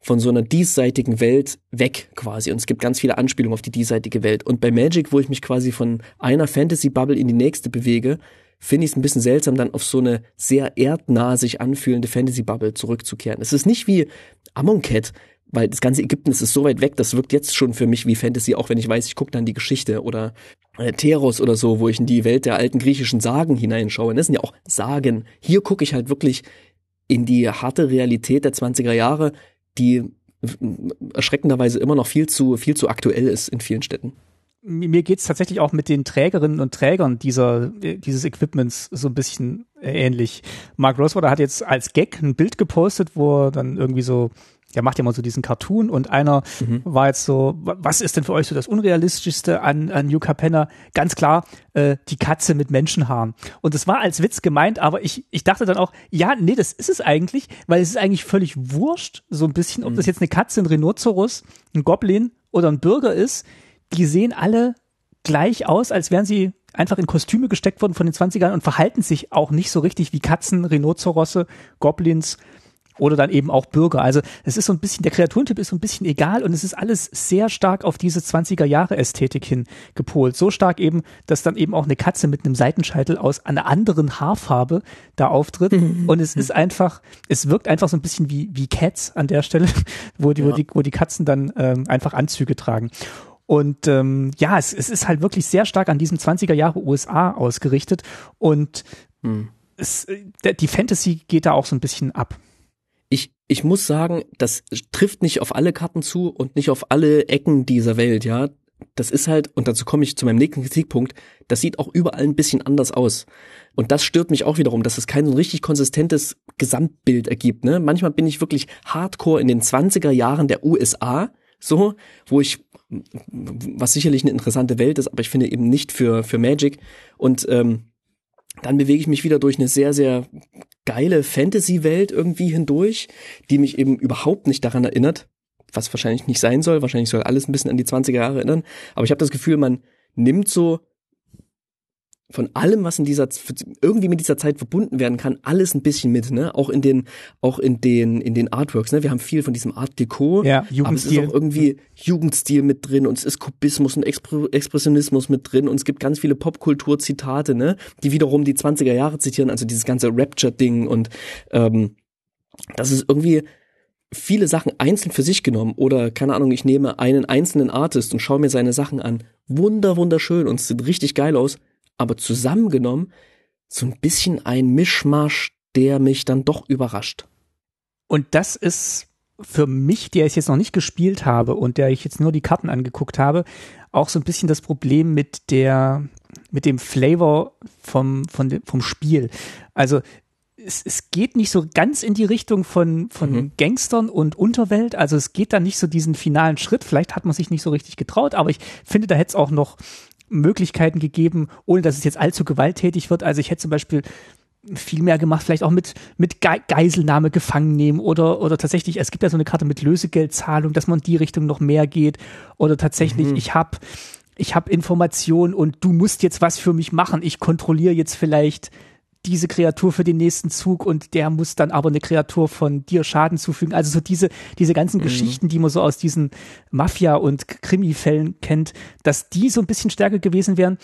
von so einer diesseitigen Welt weg quasi. Und es gibt ganz viele Anspielungen auf die diesseitige Welt. Und bei Magic, wo ich mich quasi von einer Fantasy-Bubble in die nächste bewege, finde ich es ein bisschen seltsam, dann auf so eine sehr erdnah sich anfühlende Fantasy-Bubble zurückzukehren. Es ist nicht wie Amon Cat, weil das ganze Ägypten ist so weit weg, das wirkt jetzt schon für mich wie Fantasy, auch wenn ich weiß, ich gucke dann die Geschichte oder äh, Teros oder so, wo ich in die Welt der alten griechischen Sagen hineinschaue. Das sind ja auch Sagen. Hier gucke ich halt wirklich in die harte Realität der 20er Jahre, die erschreckenderweise immer noch viel zu, viel zu aktuell ist in vielen Städten mir geht's tatsächlich auch mit den Trägerinnen und Trägern dieser, dieses Equipments so ein bisschen ähnlich. Mark Rosewater hat jetzt als Gag ein Bild gepostet, wo er dann irgendwie so, der macht ja mal so diesen Cartoon und einer mhm. war jetzt so, was ist denn für euch so das Unrealistischste an, an Yucca Penner? Ganz klar, äh, die Katze mit Menschenhaaren. Und das war als Witz gemeint, aber ich, ich dachte dann auch, ja, nee, das ist es eigentlich, weil es ist eigentlich völlig wurscht, so ein bisschen, ob mhm. das jetzt eine Katze, ein Rhinoceros, ein Goblin oder ein Bürger ist die sehen alle gleich aus, als wären sie einfach in Kostüme gesteckt worden von den 20ern und verhalten sich auch nicht so richtig wie Katzen, Rhinozerosse, Goblins oder dann eben auch Bürger. Also es ist so ein bisschen, der Kreaturentyp ist so ein bisschen egal und es ist alles sehr stark auf diese 20er Jahre Ästhetik hin gepolt. So stark eben, dass dann eben auch eine Katze mit einem Seitenscheitel aus einer anderen Haarfarbe da auftritt und es ist einfach, es wirkt einfach so ein bisschen wie, wie Cats an der Stelle, wo die, ja. wo die, wo die Katzen dann ähm, einfach Anzüge tragen. Und ähm, ja, es, es ist halt wirklich sehr stark an diesem 20er Jahre USA ausgerichtet und hm. es, äh, die Fantasy geht da auch so ein bisschen ab. Ich, muss sagen, das trifft nicht auf alle Karten zu und nicht auf alle Ecken dieser Welt, ja. Das ist halt, und dazu komme ich zu meinem nächsten Kritikpunkt, das sieht auch überall ein bisschen anders aus. Und das stört mich auch wiederum, dass es kein so richtig konsistentes Gesamtbild ergibt. Ne? Manchmal bin ich wirklich hardcore in den 20er Jahren der USA, so, wo ich was sicherlich eine interessante Welt ist, aber ich finde eben nicht für, für Magic. Und ähm, dann bewege ich mich wieder durch eine sehr, sehr geile Fantasy-Welt irgendwie hindurch, die mich eben überhaupt nicht daran erinnert, was wahrscheinlich nicht sein soll. Wahrscheinlich soll alles ein bisschen an die 20er Jahre erinnern. Aber ich habe das Gefühl, man nimmt so von allem, was in dieser irgendwie mit dieser Zeit verbunden werden kann, alles ein bisschen mit, ne? Auch in den, auch in den, in den Artworks, ne? Wir haben viel von diesem Art Deco, ja, Jugendstil. aber es ist auch irgendwie Jugendstil mit drin und es ist Kubismus und Expressionismus mit drin und es gibt ganz viele Popkultur-Zitate, ne? Die wiederum die 20er Jahre zitieren, also dieses ganze Rapture-Ding und ähm, das ist irgendwie viele Sachen einzeln für sich genommen oder keine Ahnung, ich nehme einen einzelnen Artist und schaue mir seine Sachen an. Wunder, wunderschön und es sieht richtig geil aus aber zusammengenommen so ein bisschen ein Mischmasch, der mich dann doch überrascht. Und das ist für mich, der ich jetzt noch nicht gespielt habe und der ich jetzt nur die Karten angeguckt habe, auch so ein bisschen das Problem mit der, mit dem Flavor vom, von vom Spiel. Also, es, es geht nicht so ganz in die Richtung von, von mhm. Gangstern und Unterwelt. Also es geht da nicht so diesen finalen Schritt. Vielleicht hat man sich nicht so richtig getraut, aber ich finde, da hätte es auch noch Möglichkeiten gegeben, ohne dass es jetzt allzu gewalttätig wird. Also ich hätte zum Beispiel viel mehr gemacht, vielleicht auch mit, mit Ge Geiselnahme gefangen nehmen oder, oder tatsächlich, es gibt ja so eine Karte mit Lösegeldzahlung, dass man in die Richtung noch mehr geht oder tatsächlich, mhm. ich habe ich hab Informationen und du musst jetzt was für mich machen. Ich kontrolliere jetzt vielleicht diese Kreatur für den nächsten Zug und der muss dann aber eine Kreatur von dir Schaden zufügen. Also so diese, diese ganzen mhm. Geschichten, die man so aus diesen Mafia- und Krimi-Fällen kennt, dass die so ein bisschen stärker gewesen wären.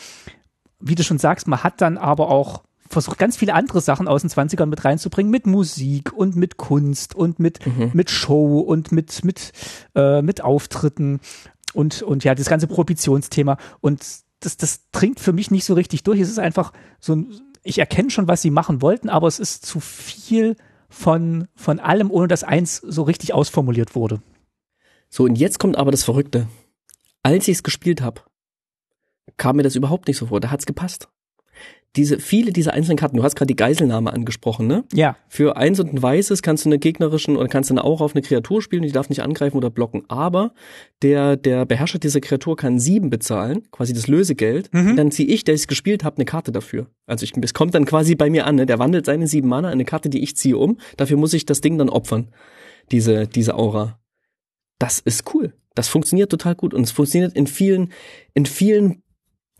Wie du schon sagst, man hat dann aber auch versucht, ganz viele andere Sachen aus den 20ern mit reinzubringen, mit Musik und mit Kunst und mit, mhm. mit Show und mit, mit, äh, mit Auftritten und, und ja, das ganze Prohibitionsthema. Und das, das dringt für mich nicht so richtig durch. Es ist einfach so ein, ich erkenne schon, was sie machen wollten, aber es ist zu viel von, von allem, ohne dass eins so richtig ausformuliert wurde. So, und jetzt kommt aber das Verrückte. Als ich es gespielt habe, kam mir das überhaupt nicht so vor. Da hat's gepasst diese, viele dieser einzelnen Karten, du hast gerade die Geiselnahme angesprochen, ne? Ja. Für eins und ein weißes kannst du eine gegnerischen oder kannst du eine auch auf eine Kreatur spielen, die darf nicht angreifen oder blocken. Aber der, der Beherrscher dieser Kreatur kann sieben bezahlen, quasi das Lösegeld. Mhm. Und dann ziehe ich, der ich gespielt habe, eine Karte dafür. Also ich, es kommt dann quasi bei mir an, ne? Der wandelt seine sieben Mana in eine Karte, die ich ziehe um. Dafür muss ich das Ding dann opfern. Diese, diese Aura. Das ist cool. Das funktioniert total gut und es funktioniert in vielen, in vielen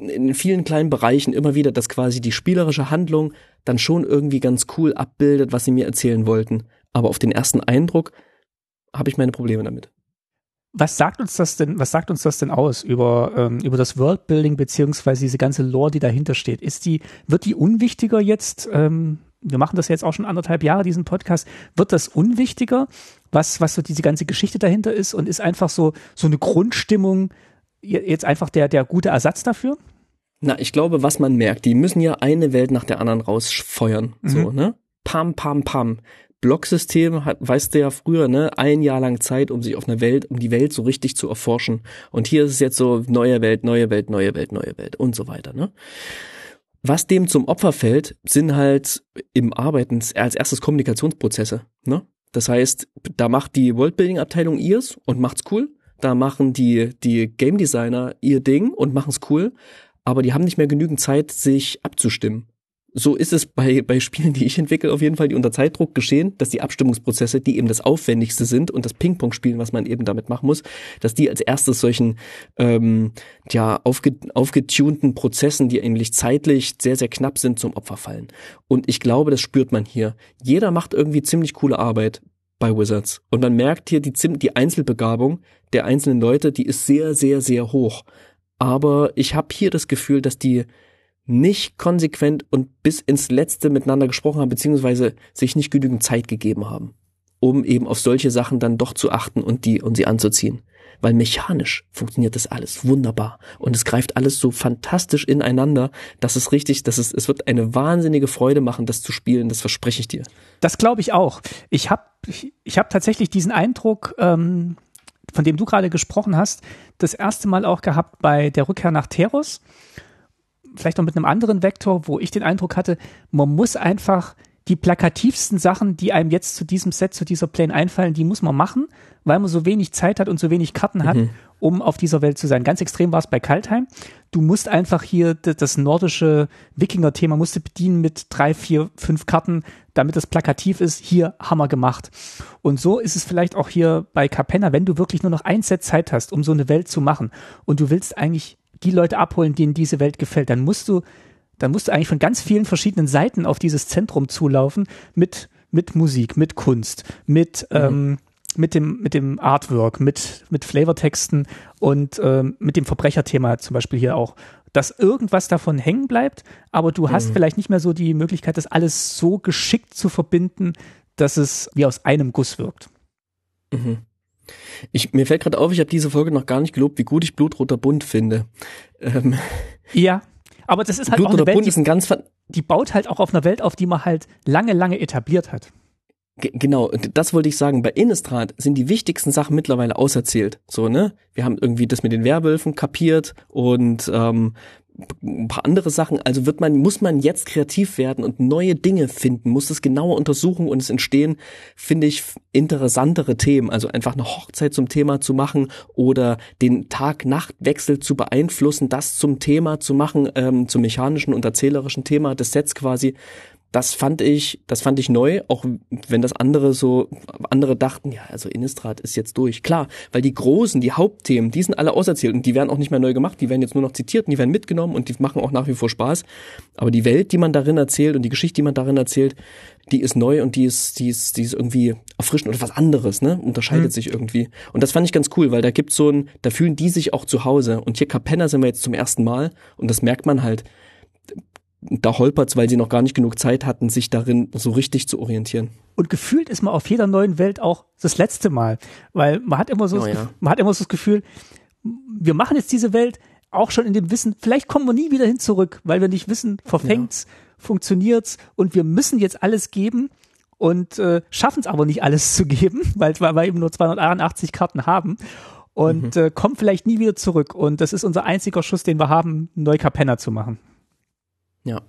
in vielen kleinen Bereichen immer wieder, dass quasi die spielerische Handlung dann schon irgendwie ganz cool abbildet, was sie mir erzählen wollten. Aber auf den ersten Eindruck habe ich meine Probleme damit. Was sagt uns das denn, was sagt uns das denn aus über, ähm, über das Worldbuilding beziehungsweise diese ganze Lore, die dahinter steht? Ist die, wird die unwichtiger jetzt? Ähm, wir machen das jetzt auch schon anderthalb Jahre, diesen Podcast. Wird das unwichtiger, was, was so diese ganze Geschichte dahinter ist und ist einfach so, so eine Grundstimmung jetzt einfach der, der gute Ersatz dafür? Na, ich glaube, was man merkt, die müssen ja eine Welt nach der anderen rausfeuern. Mhm. So, ne? Pam, pam, pam. Blocksystem hat, weißt du ja früher, ne, ein Jahr lang Zeit, um sich auf einer Welt, um die Welt so richtig zu erforschen. Und hier ist es jetzt so neue Welt, neue Welt, neue Welt, neue Welt und so weiter, ne? Was dem zum Opfer fällt, sind halt im Arbeiten als erstes Kommunikationsprozesse, ne? Das heißt, da macht die Worldbuilding-Abteilung ihrs und macht's cool. Da machen die, die Game Designer ihr Ding und machen's cool aber die haben nicht mehr genügend Zeit, sich abzustimmen. So ist es bei, bei Spielen, die ich entwickle, auf jeden Fall, die unter Zeitdruck geschehen, dass die Abstimmungsprozesse, die eben das Aufwendigste sind und das Ping-Pong-Spielen, was man eben damit machen muss, dass die als erstes solchen ähm, ja, aufge, aufgetunten Prozessen, die eigentlich zeitlich sehr, sehr knapp sind, zum Opfer fallen. Und ich glaube, das spürt man hier. Jeder macht irgendwie ziemlich coole Arbeit bei Wizards. Und man merkt hier die, die Einzelbegabung der einzelnen Leute, die ist sehr, sehr, sehr hoch aber ich habe hier das Gefühl, dass die nicht konsequent und bis ins Letzte miteinander gesprochen haben, beziehungsweise sich nicht genügend Zeit gegeben haben, um eben auf solche Sachen dann doch zu achten und die und sie anzuziehen. Weil mechanisch funktioniert das alles wunderbar und es greift alles so fantastisch ineinander, dass es richtig, dass es, es wird eine wahnsinnige Freude machen, das zu spielen. Das verspreche ich dir. Das glaube ich auch. Ich habe ich, hab tatsächlich diesen Eindruck, ähm, von dem du gerade gesprochen hast, das erste Mal auch gehabt bei der Rückkehr nach Teros. Vielleicht noch mit einem anderen Vektor, wo ich den Eindruck hatte, man muss einfach die plakativsten Sachen, die einem jetzt zu diesem Set, zu dieser Plane einfallen, die muss man machen, weil man so wenig Zeit hat und so wenig Karten hat, mhm. um auf dieser Welt zu sein. Ganz extrem war es bei Kaltheim. Du musst einfach hier das nordische Wikinger-Thema musst du bedienen mit drei, vier, fünf Karten, damit es plakativ ist. Hier Hammer gemacht. Und so ist es vielleicht auch hier bei Capenna, wenn du wirklich nur noch ein Set Zeit hast, um so eine Welt zu machen und du willst eigentlich die Leute abholen, denen diese Welt gefällt, dann musst du dann musst du eigentlich von ganz vielen verschiedenen Seiten auf dieses Zentrum zulaufen mit, mit Musik, mit Kunst, mit, mhm. ähm, mit dem, mit dem Artwork, mit, mit Flavortexten und ähm, mit dem Verbrecherthema zum Beispiel hier auch, dass irgendwas davon hängen bleibt, aber du hast mhm. vielleicht nicht mehr so die Möglichkeit, das alles so geschickt zu verbinden, dass es wie aus einem Guss wirkt. Mhm. Ich, mir fällt gerade auf, ich habe diese Folge noch gar nicht gelobt, wie gut ich Blutroter Bund finde. Ähm. Ja, aber das ist halt Blut auch eine Welt, die, ganz die baut halt auch auf einer Welt auf, die man halt lange, lange etabliert hat. Genau, das wollte ich sagen. Bei Innistrad sind die wichtigsten Sachen mittlerweile auserzählt. So, ne? Wir haben irgendwie das mit den Werwölfen kapiert und ähm, ein paar andere Sachen. Also wird man, muss man jetzt kreativ werden und neue Dinge finden, muss das genauer untersuchen und es entstehen, finde ich, interessantere Themen. Also einfach eine Hochzeit zum Thema zu machen oder den Tag-Nacht-Wechsel zu beeinflussen, das zum Thema zu machen, ähm, zum mechanischen und erzählerischen Thema des Sets quasi das fand ich, das fand ich neu, auch wenn das andere so, andere dachten, ja, also Innistrad ist jetzt durch. Klar, weil die großen, die Hauptthemen, die sind alle auserzählt und die werden auch nicht mehr neu gemacht, die werden jetzt nur noch zitiert und die werden mitgenommen und die machen auch nach wie vor Spaß. Aber die Welt, die man darin erzählt und die Geschichte, die man darin erzählt, die ist neu und die ist, die ist, die ist irgendwie erfrischend oder was anderes, ne? Unterscheidet mhm. sich irgendwie. Und das fand ich ganz cool, weil da gibt's so ein, da fühlen die sich auch zu Hause. Und hier Capenna sind wir jetzt zum ersten Mal und das merkt man halt da holpert's, weil sie noch gar nicht genug Zeit hatten, sich darin so richtig zu orientieren. Und gefühlt ist man auf jeder neuen Welt auch das letzte Mal, weil man hat immer so, oh, ja. man hat immer so das Gefühl, wir machen jetzt diese Welt auch schon in dem Wissen, vielleicht kommen wir nie wieder hin zurück, weil wir nicht wissen, verfängt's, ja. funktioniert's und wir müssen jetzt alles geben und äh, schaffen es aber nicht alles zu geben, weil, weil wir eben nur 281 Karten haben und mhm. äh, kommen vielleicht nie wieder zurück. Und das ist unser einziger Schuss, den wir haben, Neukapenna zu machen. Ja.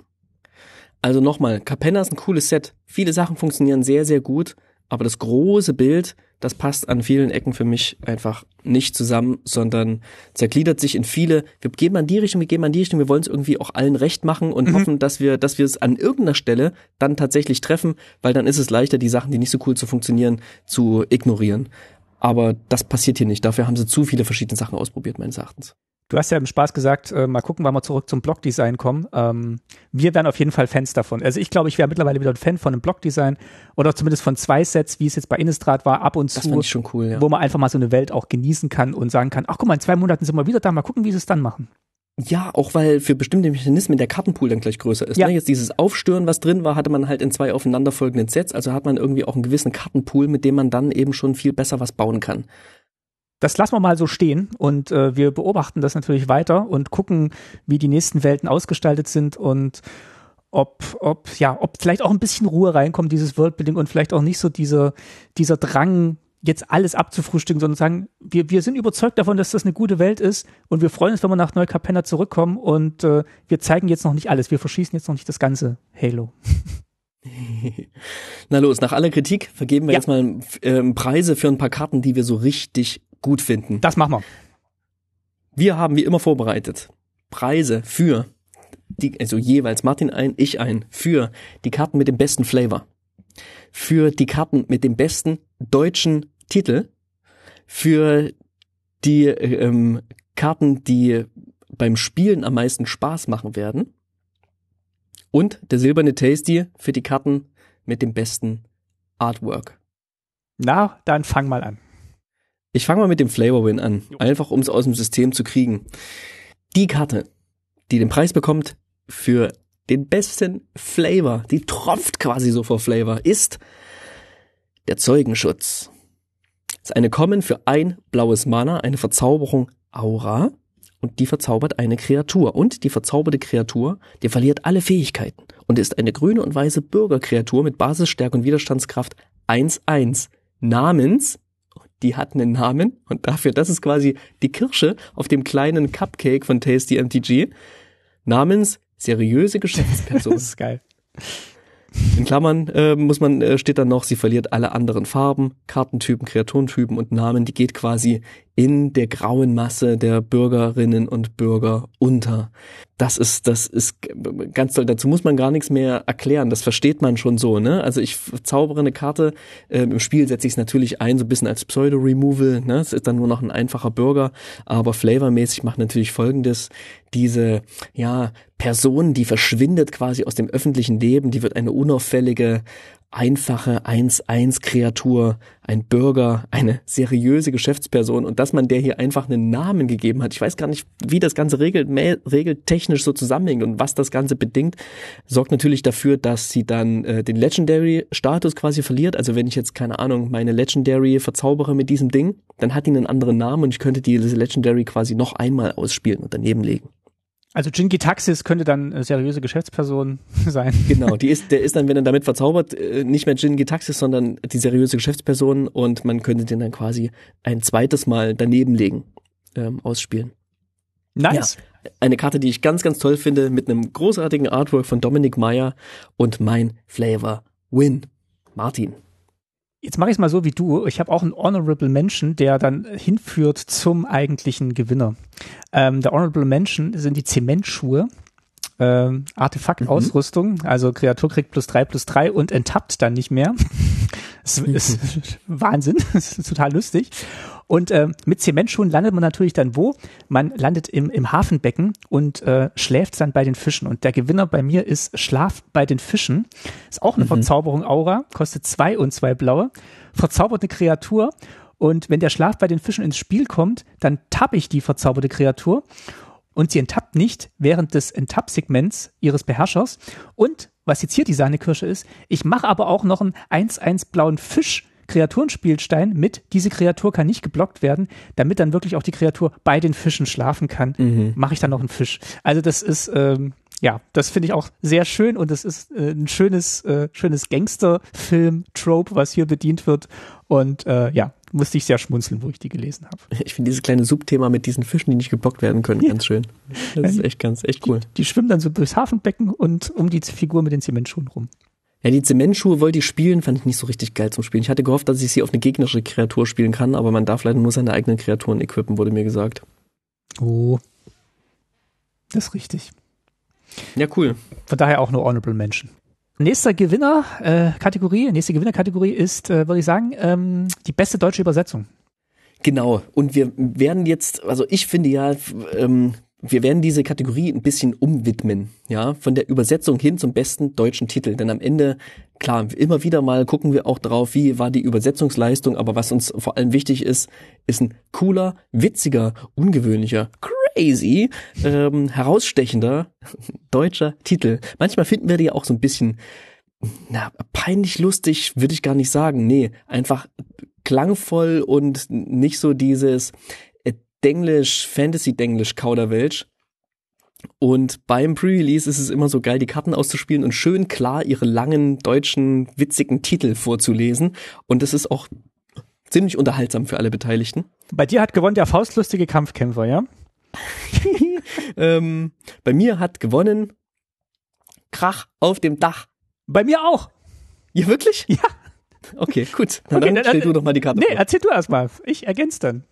Also nochmal, Capenna ist ein cooles Set. Viele Sachen funktionieren sehr, sehr gut, aber das große Bild, das passt an vielen Ecken für mich einfach nicht zusammen, sondern zergliedert sich in viele, wir gehen mal in die Richtung, wir gehen mal in die Richtung, wir wollen es irgendwie auch allen recht machen und mhm. hoffen, dass wir, dass wir es an irgendeiner Stelle dann tatsächlich treffen, weil dann ist es leichter, die Sachen, die nicht so cool zu funktionieren, zu ignorieren. Aber das passiert hier nicht. Dafür haben sie zu viele verschiedene Sachen ausprobiert, meines Erachtens. Du hast ja im Spaß gesagt, äh, mal gucken, wann wir zurück zum Blockdesign kommen. Ähm, wir wären auf jeden Fall Fans davon. Also ich glaube, ich wäre mittlerweile wieder ein Fan von einem Blockdesign oder zumindest von zwei Sets, wie es jetzt bei Innistrad war, ab und zu. Das schon cool, ja. Wo man einfach mal so eine Welt auch genießen kann und sagen kann, ach guck mal, in zwei Monaten sind wir wieder da, mal gucken, wie sie es dann machen. Ja, auch weil für bestimmte Mechanismen der Kartenpool dann gleich größer ist. Ja. Ne? Jetzt dieses Aufstören, was drin war, hatte man halt in zwei aufeinanderfolgenden Sets. Also hat man irgendwie auch einen gewissen Kartenpool, mit dem man dann eben schon viel besser was bauen kann. Das lassen wir mal so stehen und äh, wir beobachten das natürlich weiter und gucken, wie die nächsten Welten ausgestaltet sind und ob, ob, ja, ob vielleicht auch ein bisschen Ruhe reinkommt, dieses Worldbuilding und vielleicht auch nicht so dieser, dieser Drang, jetzt alles abzufrühstücken, sondern sagen, wir, wir sind überzeugt davon, dass das eine gute Welt ist und wir freuen uns, wenn wir nach Neukapenna zurückkommen und äh, wir zeigen jetzt noch nicht alles, wir verschießen jetzt noch nicht das ganze Halo. Na los, nach aller Kritik vergeben wir ja. jetzt mal ähm, Preise für ein paar Karten, die wir so richtig gut finden. Das machen wir. Wir haben wie immer vorbereitet Preise für die, also jeweils Martin ein, ich ein, für die Karten mit dem besten Flavor, für die Karten mit dem besten deutschen Titel, für die ähm, Karten, die beim Spielen am meisten Spaß machen werden und der silberne Tasty für die Karten mit dem besten Artwork. Na, dann fang mal an. Ich fange mal mit dem Flavor Win an, einfach um es aus dem System zu kriegen. Die Karte, die den Preis bekommt für den besten Flavor, die tropft quasi so vor Flavor, ist der Zeugenschutz. Das ist eine Common für ein blaues Mana, eine Verzauberung Aura und die verzaubert eine Kreatur. Und die verzauberte Kreatur, die verliert alle Fähigkeiten und ist eine grüne und weiße Bürgerkreatur mit Basisstärke und Widerstandskraft 1-1 namens die hat einen Namen und dafür, das ist quasi die Kirsche auf dem kleinen Cupcake von Tasty MTG, namens seriöse Geschäftsperson. das ist geil. In Klammern äh, muss man äh, steht dann noch, sie verliert alle anderen Farben, Kartentypen, Kreaturentypen und Namen. Die geht quasi in der grauen Masse der Bürgerinnen und Bürger unter. Das ist, das ist ganz toll. Dazu muss man gar nichts mehr erklären. Das versteht man schon so, ne? Also ich zaubere eine Karte. Äh, Im Spiel setze ich es natürlich ein, so ein bisschen als Pseudo-Removal, ne? Es ist dann nur noch ein einfacher Bürger. Aber flavormäßig macht natürlich folgendes. Diese, ja, Person, die verschwindet quasi aus dem öffentlichen Leben, die wird eine unauffällige einfache 1-1-Kreatur, ein Bürger, eine seriöse Geschäftsperson und dass man der hier einfach einen Namen gegeben hat. Ich weiß gar nicht, wie das Ganze regelt, regeltechnisch so zusammenhängt und was das Ganze bedingt, sorgt natürlich dafür, dass sie dann äh, den Legendary-Status quasi verliert. Also wenn ich jetzt, keine Ahnung, meine Legendary verzaubere mit diesem Ding, dann hat die einen anderen Namen und ich könnte diese Legendary quasi noch einmal ausspielen und daneben legen. Also Jinky Taxis könnte dann eine seriöse Geschäftsperson sein. Genau, die ist, der ist dann, wenn er damit verzaubert, äh, nicht mehr Jinky Taxis, sondern die seriöse Geschäftsperson und man könnte den dann quasi ein zweites Mal daneben legen, ähm, ausspielen. Nice. Ja, eine Karte, die ich ganz, ganz toll finde, mit einem großartigen Artwork von Dominik Meyer und mein Flavor Win. Martin. Jetzt mache ich es mal so wie du. Ich habe auch einen Honorable Mention, der dann hinführt zum eigentlichen Gewinner. Ähm, der Honorable Mention sind die Zementschuhe. Ähm, Artefakt-Ausrüstung, mhm. also Kreatur kriegt plus drei plus drei und enttappt dann nicht mehr. Das ist Wahnsinn, das ist total lustig. Und äh, mit Zementschuhen landet man natürlich dann wo? Man landet im, im Hafenbecken und äh, schläft dann bei den Fischen. Und der Gewinner bei mir ist Schlaf bei den Fischen. Ist auch eine mhm. Verzauberung Aura, kostet zwei und zwei blaue. Verzaubert eine Kreatur. Und wenn der Schlaf bei den Fischen ins Spiel kommt, dann tappe ich die verzauberte Kreatur. Und sie enttappt nicht während des Enttapp-Segments ihres Beherrschers. Und was jetzt hier die Sahnekirsche ist, ich mache aber auch noch einen 1-1 blauen Fisch Kreaturenspielstein mit, diese Kreatur kann nicht geblockt werden, damit dann wirklich auch die Kreatur bei den Fischen schlafen kann, mhm. mache ich dann noch einen Fisch. Also das ist, ähm, ja, das finde ich auch sehr schön und das ist äh, ein schönes, äh, schönes Gangster-Film-Trope, was hier bedient wird. Und äh, ja, musste ich sehr schmunzeln, wo ich die gelesen habe. Ich finde dieses kleine Subthema mit diesen Fischen, die nicht geblockt werden können, ja. ganz schön. Das ist echt ganz, echt cool. Die, die, schwimmen dann so durchs Hafenbecken und um die Figur mit den Zementschuhen rum. Ja, die Zementschuhe wollte ich spielen, fand ich nicht so richtig geil zum Spielen. Ich hatte gehofft, dass ich sie auf eine gegnerische Kreatur spielen kann, aber man darf leider nur seine eigenen Kreaturen equippen, wurde mir gesagt. Oh. Das ist richtig. Ja, cool. Von daher auch nur Honorable Mention. Nächster Gewinner, äh, Kategorie, nächste Gewinnerkategorie ist, äh, würde ich sagen, ähm, die beste deutsche Übersetzung. Genau. Und wir werden jetzt, also ich finde ja, ähm, wir werden diese Kategorie ein bisschen umwidmen, ja, von der Übersetzung hin zum besten deutschen Titel. Denn am Ende, klar, immer wieder mal gucken wir auch drauf, wie war die Übersetzungsleistung, aber was uns vor allem wichtig ist, ist ein cooler, witziger, ungewöhnlicher, crazy, ähm, herausstechender deutscher Titel. Manchmal finden wir die auch so ein bisschen, na, peinlich lustig, würde ich gar nicht sagen. Nee, einfach klangvoll und nicht so dieses äh, Denglisch, Fantasy-Denglisch Kauderwelsch. Und beim Pre-Release ist es immer so geil, die Karten auszuspielen und schön klar ihre langen deutschen witzigen Titel vorzulesen. Und das ist auch ziemlich unterhaltsam für alle Beteiligten. Bei dir hat gewonnen der faustlustige Kampfkämpfer, ja? ähm, bei mir hat gewonnen Krach auf dem Dach. Bei mir auch. Ja, wirklich? Ja. Okay, gut. Na, Okay, dann dann- stell du doch mal die Karte Nee, vor. erzähl du erst mal. Ich ergänze dann.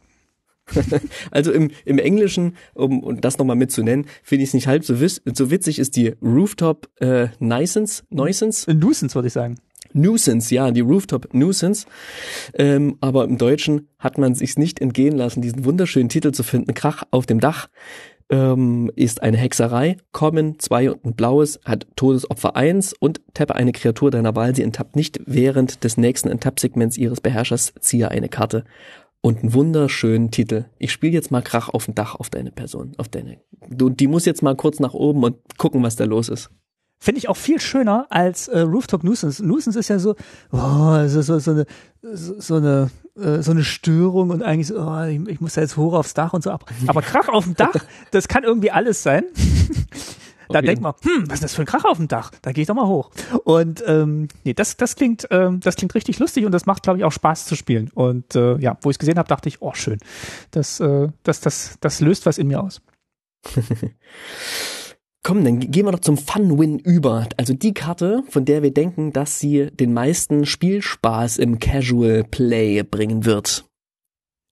Also im, im Englischen, um, um das nochmal mitzunennen, finde ich es nicht halb so, wiss, so witzig, ist die Rooftop äh, Nuisance, Nuisance, Nuisance, würde ich sagen. Nuisance, ja, die Rooftop Nuisance. Ähm, aber im Deutschen hat man sich nicht entgehen lassen, diesen wunderschönen Titel zu finden. Krach auf dem Dach ähm, ist eine Hexerei. Common 2 und ein blaues hat Todesopfer 1 und tappe eine Kreatur deiner Wahl. Sie enttappt nicht während des nächsten Enttapp-Segments ihres Beherrschers. Ziehe eine Karte. Und einen wunderschönen Titel. Ich spiele jetzt mal Krach auf dem Dach auf deine Person, auf deine. Du, die muss jetzt mal kurz nach oben und gucken, was da los ist. Finde ich auch viel schöner als äh, Rooftop Nuisance. Nuisance ist ja so, oh, so, so, so eine, so, so eine, äh, so eine Störung und eigentlich so, oh, ich, ich muss da jetzt hoch aufs Dach und so. Aber, aber Krach auf dem Dach, das kann irgendwie alles sein. Da Auf denkt man, hm, was ist das für ein Krach auf dem Dach? Da gehe ich doch mal hoch. Und ähm, nee, das, das klingt, ähm, das klingt richtig lustig und das macht, glaube ich, auch Spaß zu spielen. Und äh, ja, wo ich es gesehen habe, dachte ich, oh schön, das, äh, das, das, das löst was in mir aus. Komm, dann gehen wir doch zum Fun-Win über. Also die Karte, von der wir denken, dass sie den meisten Spielspaß im Casual Play bringen wird.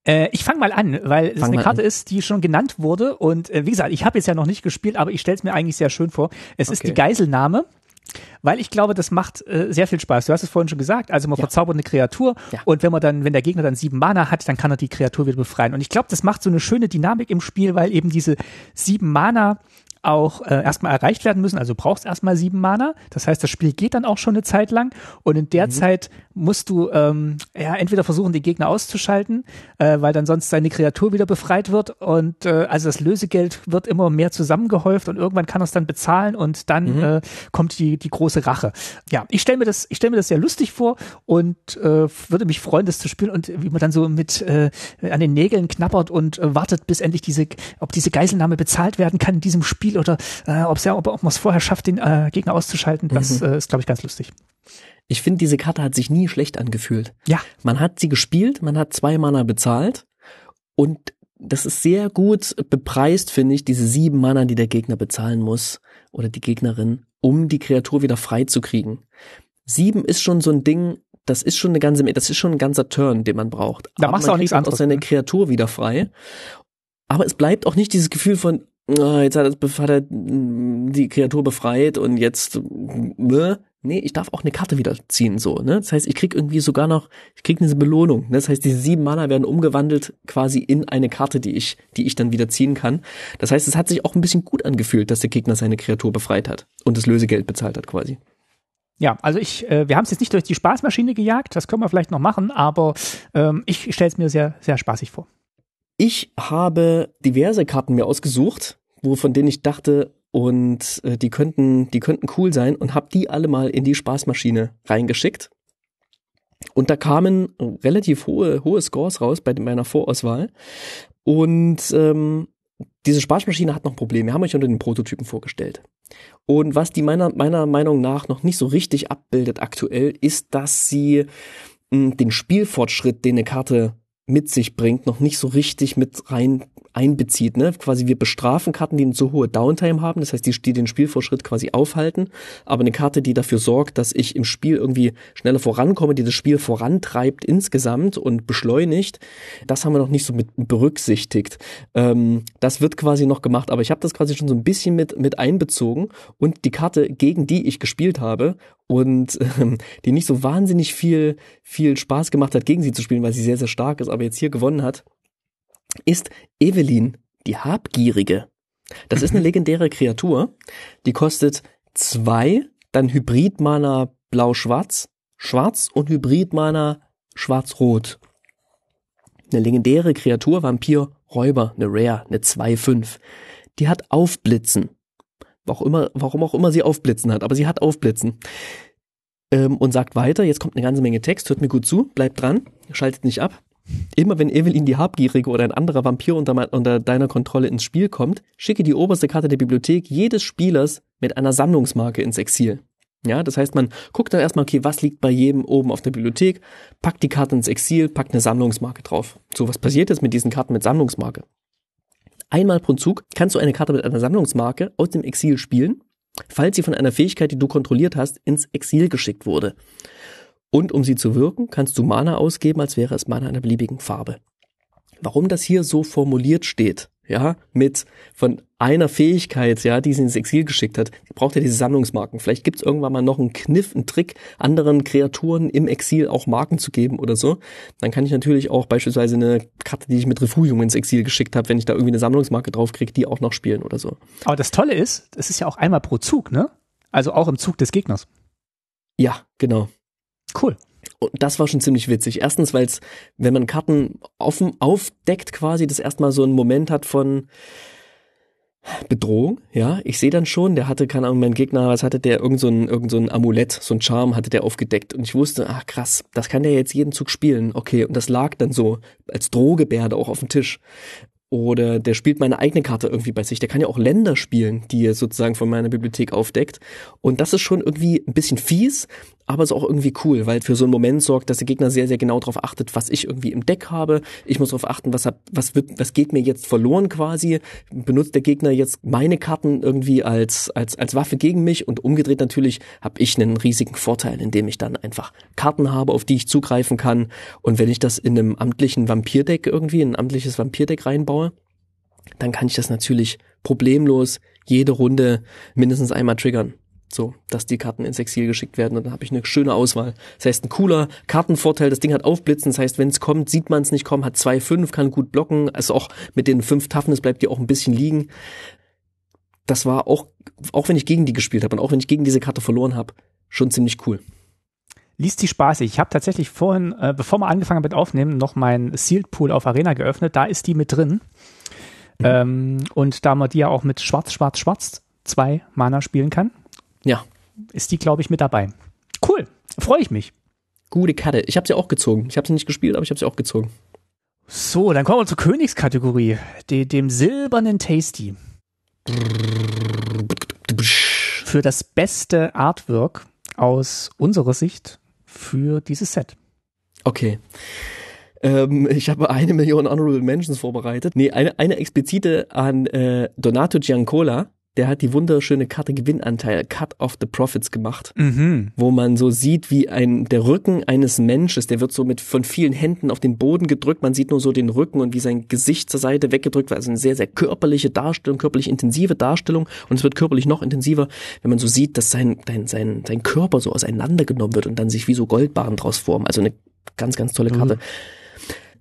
Äh, ich fange mal an, weil es eine Karte an. ist, die schon genannt wurde. Und äh, wie gesagt, ich habe jetzt ja noch nicht gespielt, aber ich stelle es mir eigentlich sehr schön vor. Es ist Okay. die Geiselnahme. Weil ich glaube, das macht äh, sehr viel Spaß. Du hast es vorhin schon gesagt. Also man Ja. verzaubert eine Kreatur Ja. und wenn man dann, wenn der Gegner dann sieben Mana hat, dann kann er die Kreatur wieder befreien. Und ich glaube, das macht so eine schöne Dynamik im Spiel, weil eben diese sieben Mana auch äh, erstmal erreicht werden müssen. Also brauchst erstmal sieben Mana. Das heißt, das Spiel geht dann auch schon eine Zeit lang. Und in der Zeit musst du ähm, ja entweder versuchen, den Gegner auszuschalten, äh, weil dann sonst seine Kreatur wieder befreit wird. Und äh, also das Lösegeld wird immer mehr zusammengehäuft und irgendwann kann er es dann bezahlen und dann äh, kommt die, die große Rache. Ja, ich stelle mir das, ich stelle mir das sehr lustig vor und äh, würde mich freuen, das zu spielen und wie man dann so mit äh, an den Nägeln knappert und äh, wartet, bis endlich diese, ob diese Geiselnahme bezahlt werden kann in diesem Spiel oder äh, ob's ja, ob, ob man es vorher schafft, den äh, Gegner auszuschalten. Das äh, ist, glaube ich, ganz lustig. Ich finde, diese Karte hat sich nie schlecht angefühlt. Ja, Man hat sie gespielt, man hat zwei Mana bezahlt und das ist sehr gut bepreist, finde ich, diese sieben Mana, die der Gegner bezahlen muss oder die Gegnerin, um die Kreatur wieder frei zu kriegen. Sieben ist schon so ein Ding, das ist schon eine ganze, das ist schon ein ganzer Turn, den man braucht. Da Aber machst du man auch nichts anderes, Auch seine ne? Kreatur wieder frei. Aber es bleibt auch nicht dieses Gefühl von, jetzt hat er, hat er die Kreatur befreit und jetzt, äh, nee, ich darf auch eine Karte wieder ziehen, so, ne? Das heißt, ich krieg irgendwie sogar noch, ich krieg diese Belohnung. ne? Das heißt, diese sieben Mana werden umgewandelt quasi in eine Karte, die ich, die ich dann wieder ziehen kann. Das heißt, es hat sich auch ein bisschen gut angefühlt, dass der Gegner seine Kreatur befreit hat und das Lösegeld bezahlt hat quasi. Ja, also ich, äh, wir haben es jetzt nicht durch die Spaßmaschine gejagt, das können wir vielleicht noch machen, aber ähm, ich stelle es mir sehr, sehr spaßig vor. Ich habe diverse Karten mir ausgesucht, wo von denen ich dachte, und äh, die könnten, die könnten cool sein und habe die alle mal in die Spaßmaschine reingeschickt. Und da kamen relativ hohe, hohe Scores raus bei meiner Vorauswahl. Und ähm, diese Spaßmaschine hat noch ein Problem. Wir haben euch unter den Prototypen vorgestellt. Und was die meiner, meiner Meinung nach noch nicht so richtig abbildet aktuell, ist, dass sie mh, den Spielfortschritt, den eine Karte mit sich bringt, noch nicht so richtig mit rein einbezieht. Ne? Quasi wir bestrafen Karten, die eine so hohe Downtime haben, das heißt, die, die den Spielfortschritt quasi aufhalten, aber eine Karte, die dafür sorgt, dass ich im Spiel irgendwie schneller vorankomme, die das Spiel vorantreibt insgesamt und beschleunigt, das haben wir noch nicht so mit berücksichtigt. Ähm, das wird quasi noch gemacht, aber ich habe das quasi schon so ein bisschen mit, mit einbezogen und die Karte, gegen die ich gespielt habe und ähm, die nicht so wahnsinnig viel, viel Spaß gemacht hat, gegen sie zu spielen, weil sie sehr, sehr stark ist, aber jetzt hier gewonnen hat, ist Evelyn, die Habgierige. Das ist eine legendäre Kreatur, die kostet zwei, dann Hybrid-Mana blau-schwarz, schwarz und Hybrid-Mana schwarz-rot. Eine legendäre Kreatur, Vampir, Räuber, eine Rare, eine 2-5. Die hat Aufblitzen. Warum, immer, warum auch immer sie Aufblitzen hat, aber sie hat Aufblitzen. ähm, und sagt weiter, jetzt kommt eine ganze Menge Text, hört mir gut zu, bleibt dran, schaltet nicht ab. Immer wenn Evelyn die Habgierige oder ein anderer Vampir unter, unter deiner Kontrolle ins Spiel kommt, schicke die oberste Karte der Bibliothek jedes Spielers mit einer Sammlungsmarke ins Exil. Ja, das heißt, man guckt dann erstmal, okay, was liegt bei jedem oben auf der Bibliothek, packt die Karte ins Exil, packt eine Sammlungsmarke drauf. So, was passiert jetzt mit diesen Karten mit Sammlungsmarke? Einmal pro Zug kannst du eine Karte mit einer Sammlungsmarke aus dem Exil spielen, falls sie von einer Fähigkeit, die du kontrolliert hast, ins Exil geschickt wurde. Und um sie zu wirken, kannst du Mana ausgeben, als wäre es Mana einer beliebigen Farbe. Warum das hier so formuliert steht, ja, mit von einer Fähigkeit, ja, die sie ins Exil geschickt hat, braucht er diese Sammlungsmarken. Vielleicht gibt es irgendwann mal noch einen Kniff, einen Trick, anderen Kreaturen im Exil auch Marken zu geben oder so. Dann kann ich natürlich auch beispielsweise eine Karte, die ich mit Refugium ins Exil geschickt habe, wenn ich da irgendwie eine Sammlungsmarke draufkriege, die auch noch spielen oder so. Aber das Tolle ist, es ist ja auch einmal pro Zug, ne? Also auch im Zug des Gegners. Ja, genau. Cool. Und das war schon ziemlich witzig. Erstens, weil es, wenn man Karten offen aufdeckt, quasi das erstmal so einen Moment hat von Bedrohung, ja. Ich sehe dann schon, der hatte, keine Ahnung, mein Gegner, was hatte der, irgend so ein, irgend so ein Amulett, so ein Charme hatte der aufgedeckt. Und ich wusste, ach krass, das kann der jetzt jeden Zug spielen. Okay, und das lag dann so als Drohgebärde auch auf dem Tisch. Oder der spielt meine eigene Karte irgendwie bei sich. Der kann ja auch Länder spielen, die er sozusagen von meiner Bibliothek aufdeckt. Und das ist schon irgendwie ein bisschen fies, aber ist auch irgendwie cool, weil für so einen Moment sorgt, dass der Gegner sehr, sehr genau darauf achtet, was ich irgendwie im Deck habe. Ich muss darauf achten, was, hab, was, wird, was geht mir jetzt verloren quasi. Benutzt der Gegner jetzt meine Karten irgendwie als, als, als Waffe gegen mich und umgedreht natürlich habe ich einen riesigen Vorteil, indem ich dann einfach Karten habe, auf die ich zugreifen kann. Und wenn ich das in einem amtlichen Vampirdeck irgendwie, in ein amtliches Vampirdeck reinbaue, dann kann ich das natürlich problemlos jede Runde mindestens einmal triggern. So, dass die Karten ins Exil geschickt werden und dann habe ich eine schöne Auswahl. Das heißt, ein cooler Kartenvorteil, das Ding hat Aufblitzen, das heißt, wenn es kommt, sieht man es nicht kommen, hat zwei fünf, kann gut blocken, also auch mit den fünf Toughness bleibt die auch ein bisschen liegen. Das war auch, auch wenn ich gegen die gespielt habe und auch wenn ich gegen diese Karte verloren habe, schon ziemlich cool. Liest die spaßig. Ich habe tatsächlich vorhin, äh, bevor wir angefangen haben mit Aufnehmen, noch meinen Sealed Pool auf Arena geöffnet. Da ist die mit drin. Mhm. Ähm, und da man die ja auch mit Schwarz, Schwarz, Schwarz zwei Mana spielen kann, ja. Ist die, glaube ich, mit dabei. Cool. Freue ich mich. Gute Karte. Ich habe sie auch gezogen. Ich habe sie nicht gespielt, aber ich habe sie auch gezogen. So, dann kommen wir zur Königskategorie, die, dem silbernen Tasty. Für das beste Artwork aus unserer Sicht für dieses Set. Okay. Ähm, ich habe eine Million Honorable Mentions vorbereitet. Nee, eine, eine explizite an äh, Donato Giancola der hat die wunderschöne Karte Gewinnanteil, Cut of the Profits gemacht, mhm. wo man so sieht, wie ein, der Rücken eines Menschen, der wird so mit von vielen Händen auf den Boden gedrückt, man sieht nur so den Rücken und wie sein Gesicht zur Seite weggedrückt wird, also eine sehr, sehr körperliche Darstellung, körperlich intensive Darstellung und es wird körperlich noch intensiver, wenn man so sieht, dass sein, sein, sein, sein Körper so auseinandergenommen wird und dann sich wie so Goldbarren draus formen, also eine ganz, ganz tolle Karte. Mhm.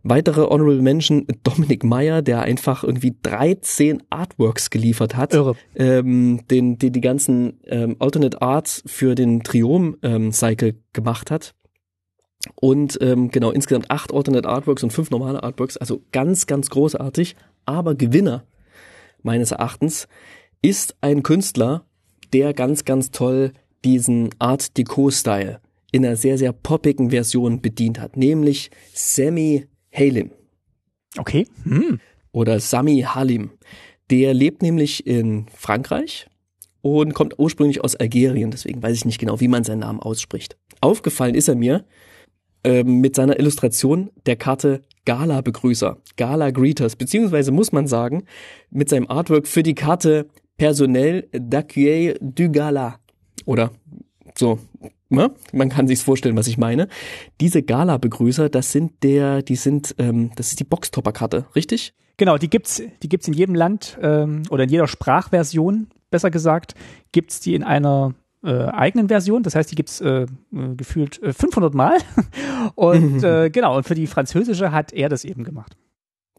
Weitere Honorable Mention, Dominik Meyer, der einfach irgendwie 13 Artworks geliefert hat. Irre. Ähm, den, die, die ganzen ähm, Alternate Arts für den Triom-Cycle ähm, gemacht hat. Und ähm, genau, insgesamt acht Alternate Artworks und fünf normale Artworks. Also ganz, ganz großartig. Aber Gewinner, meines Erachtens, ist ein Künstler, der ganz, ganz toll diesen Art Deco-Style in einer sehr, sehr poppigen Version bedient hat. Nämlich Sammy Halim. Okay. Hm. Oder Sami Halim. Der lebt nämlich in Frankreich und kommt ursprünglich aus Algerien, deswegen weiß ich nicht genau, wie man seinen Namen ausspricht. Aufgefallen ist er mir äh, mit seiner Illustration der Karte Gala Begrüßer, Gala Greeters, beziehungsweise muss man sagen, mit seinem Artwork für die Karte Personnel d'accueil du Gala. Oder so, ne? man kann sich's vorstellen, was ich meine. Diese Gala-Begrüßer, das sind der, die sind, ähm, das ist die Boxtopper-Karte, richtig? Genau, die gibt's, die gibt's in jedem Land ähm, oder in jeder Sprachversion, besser gesagt, gibt's die in einer äh, eigenen Version. Das heißt, die gibt's äh, äh gefühlt äh, 500 Mal. und äh, genau, und für die französische hat er das eben gemacht.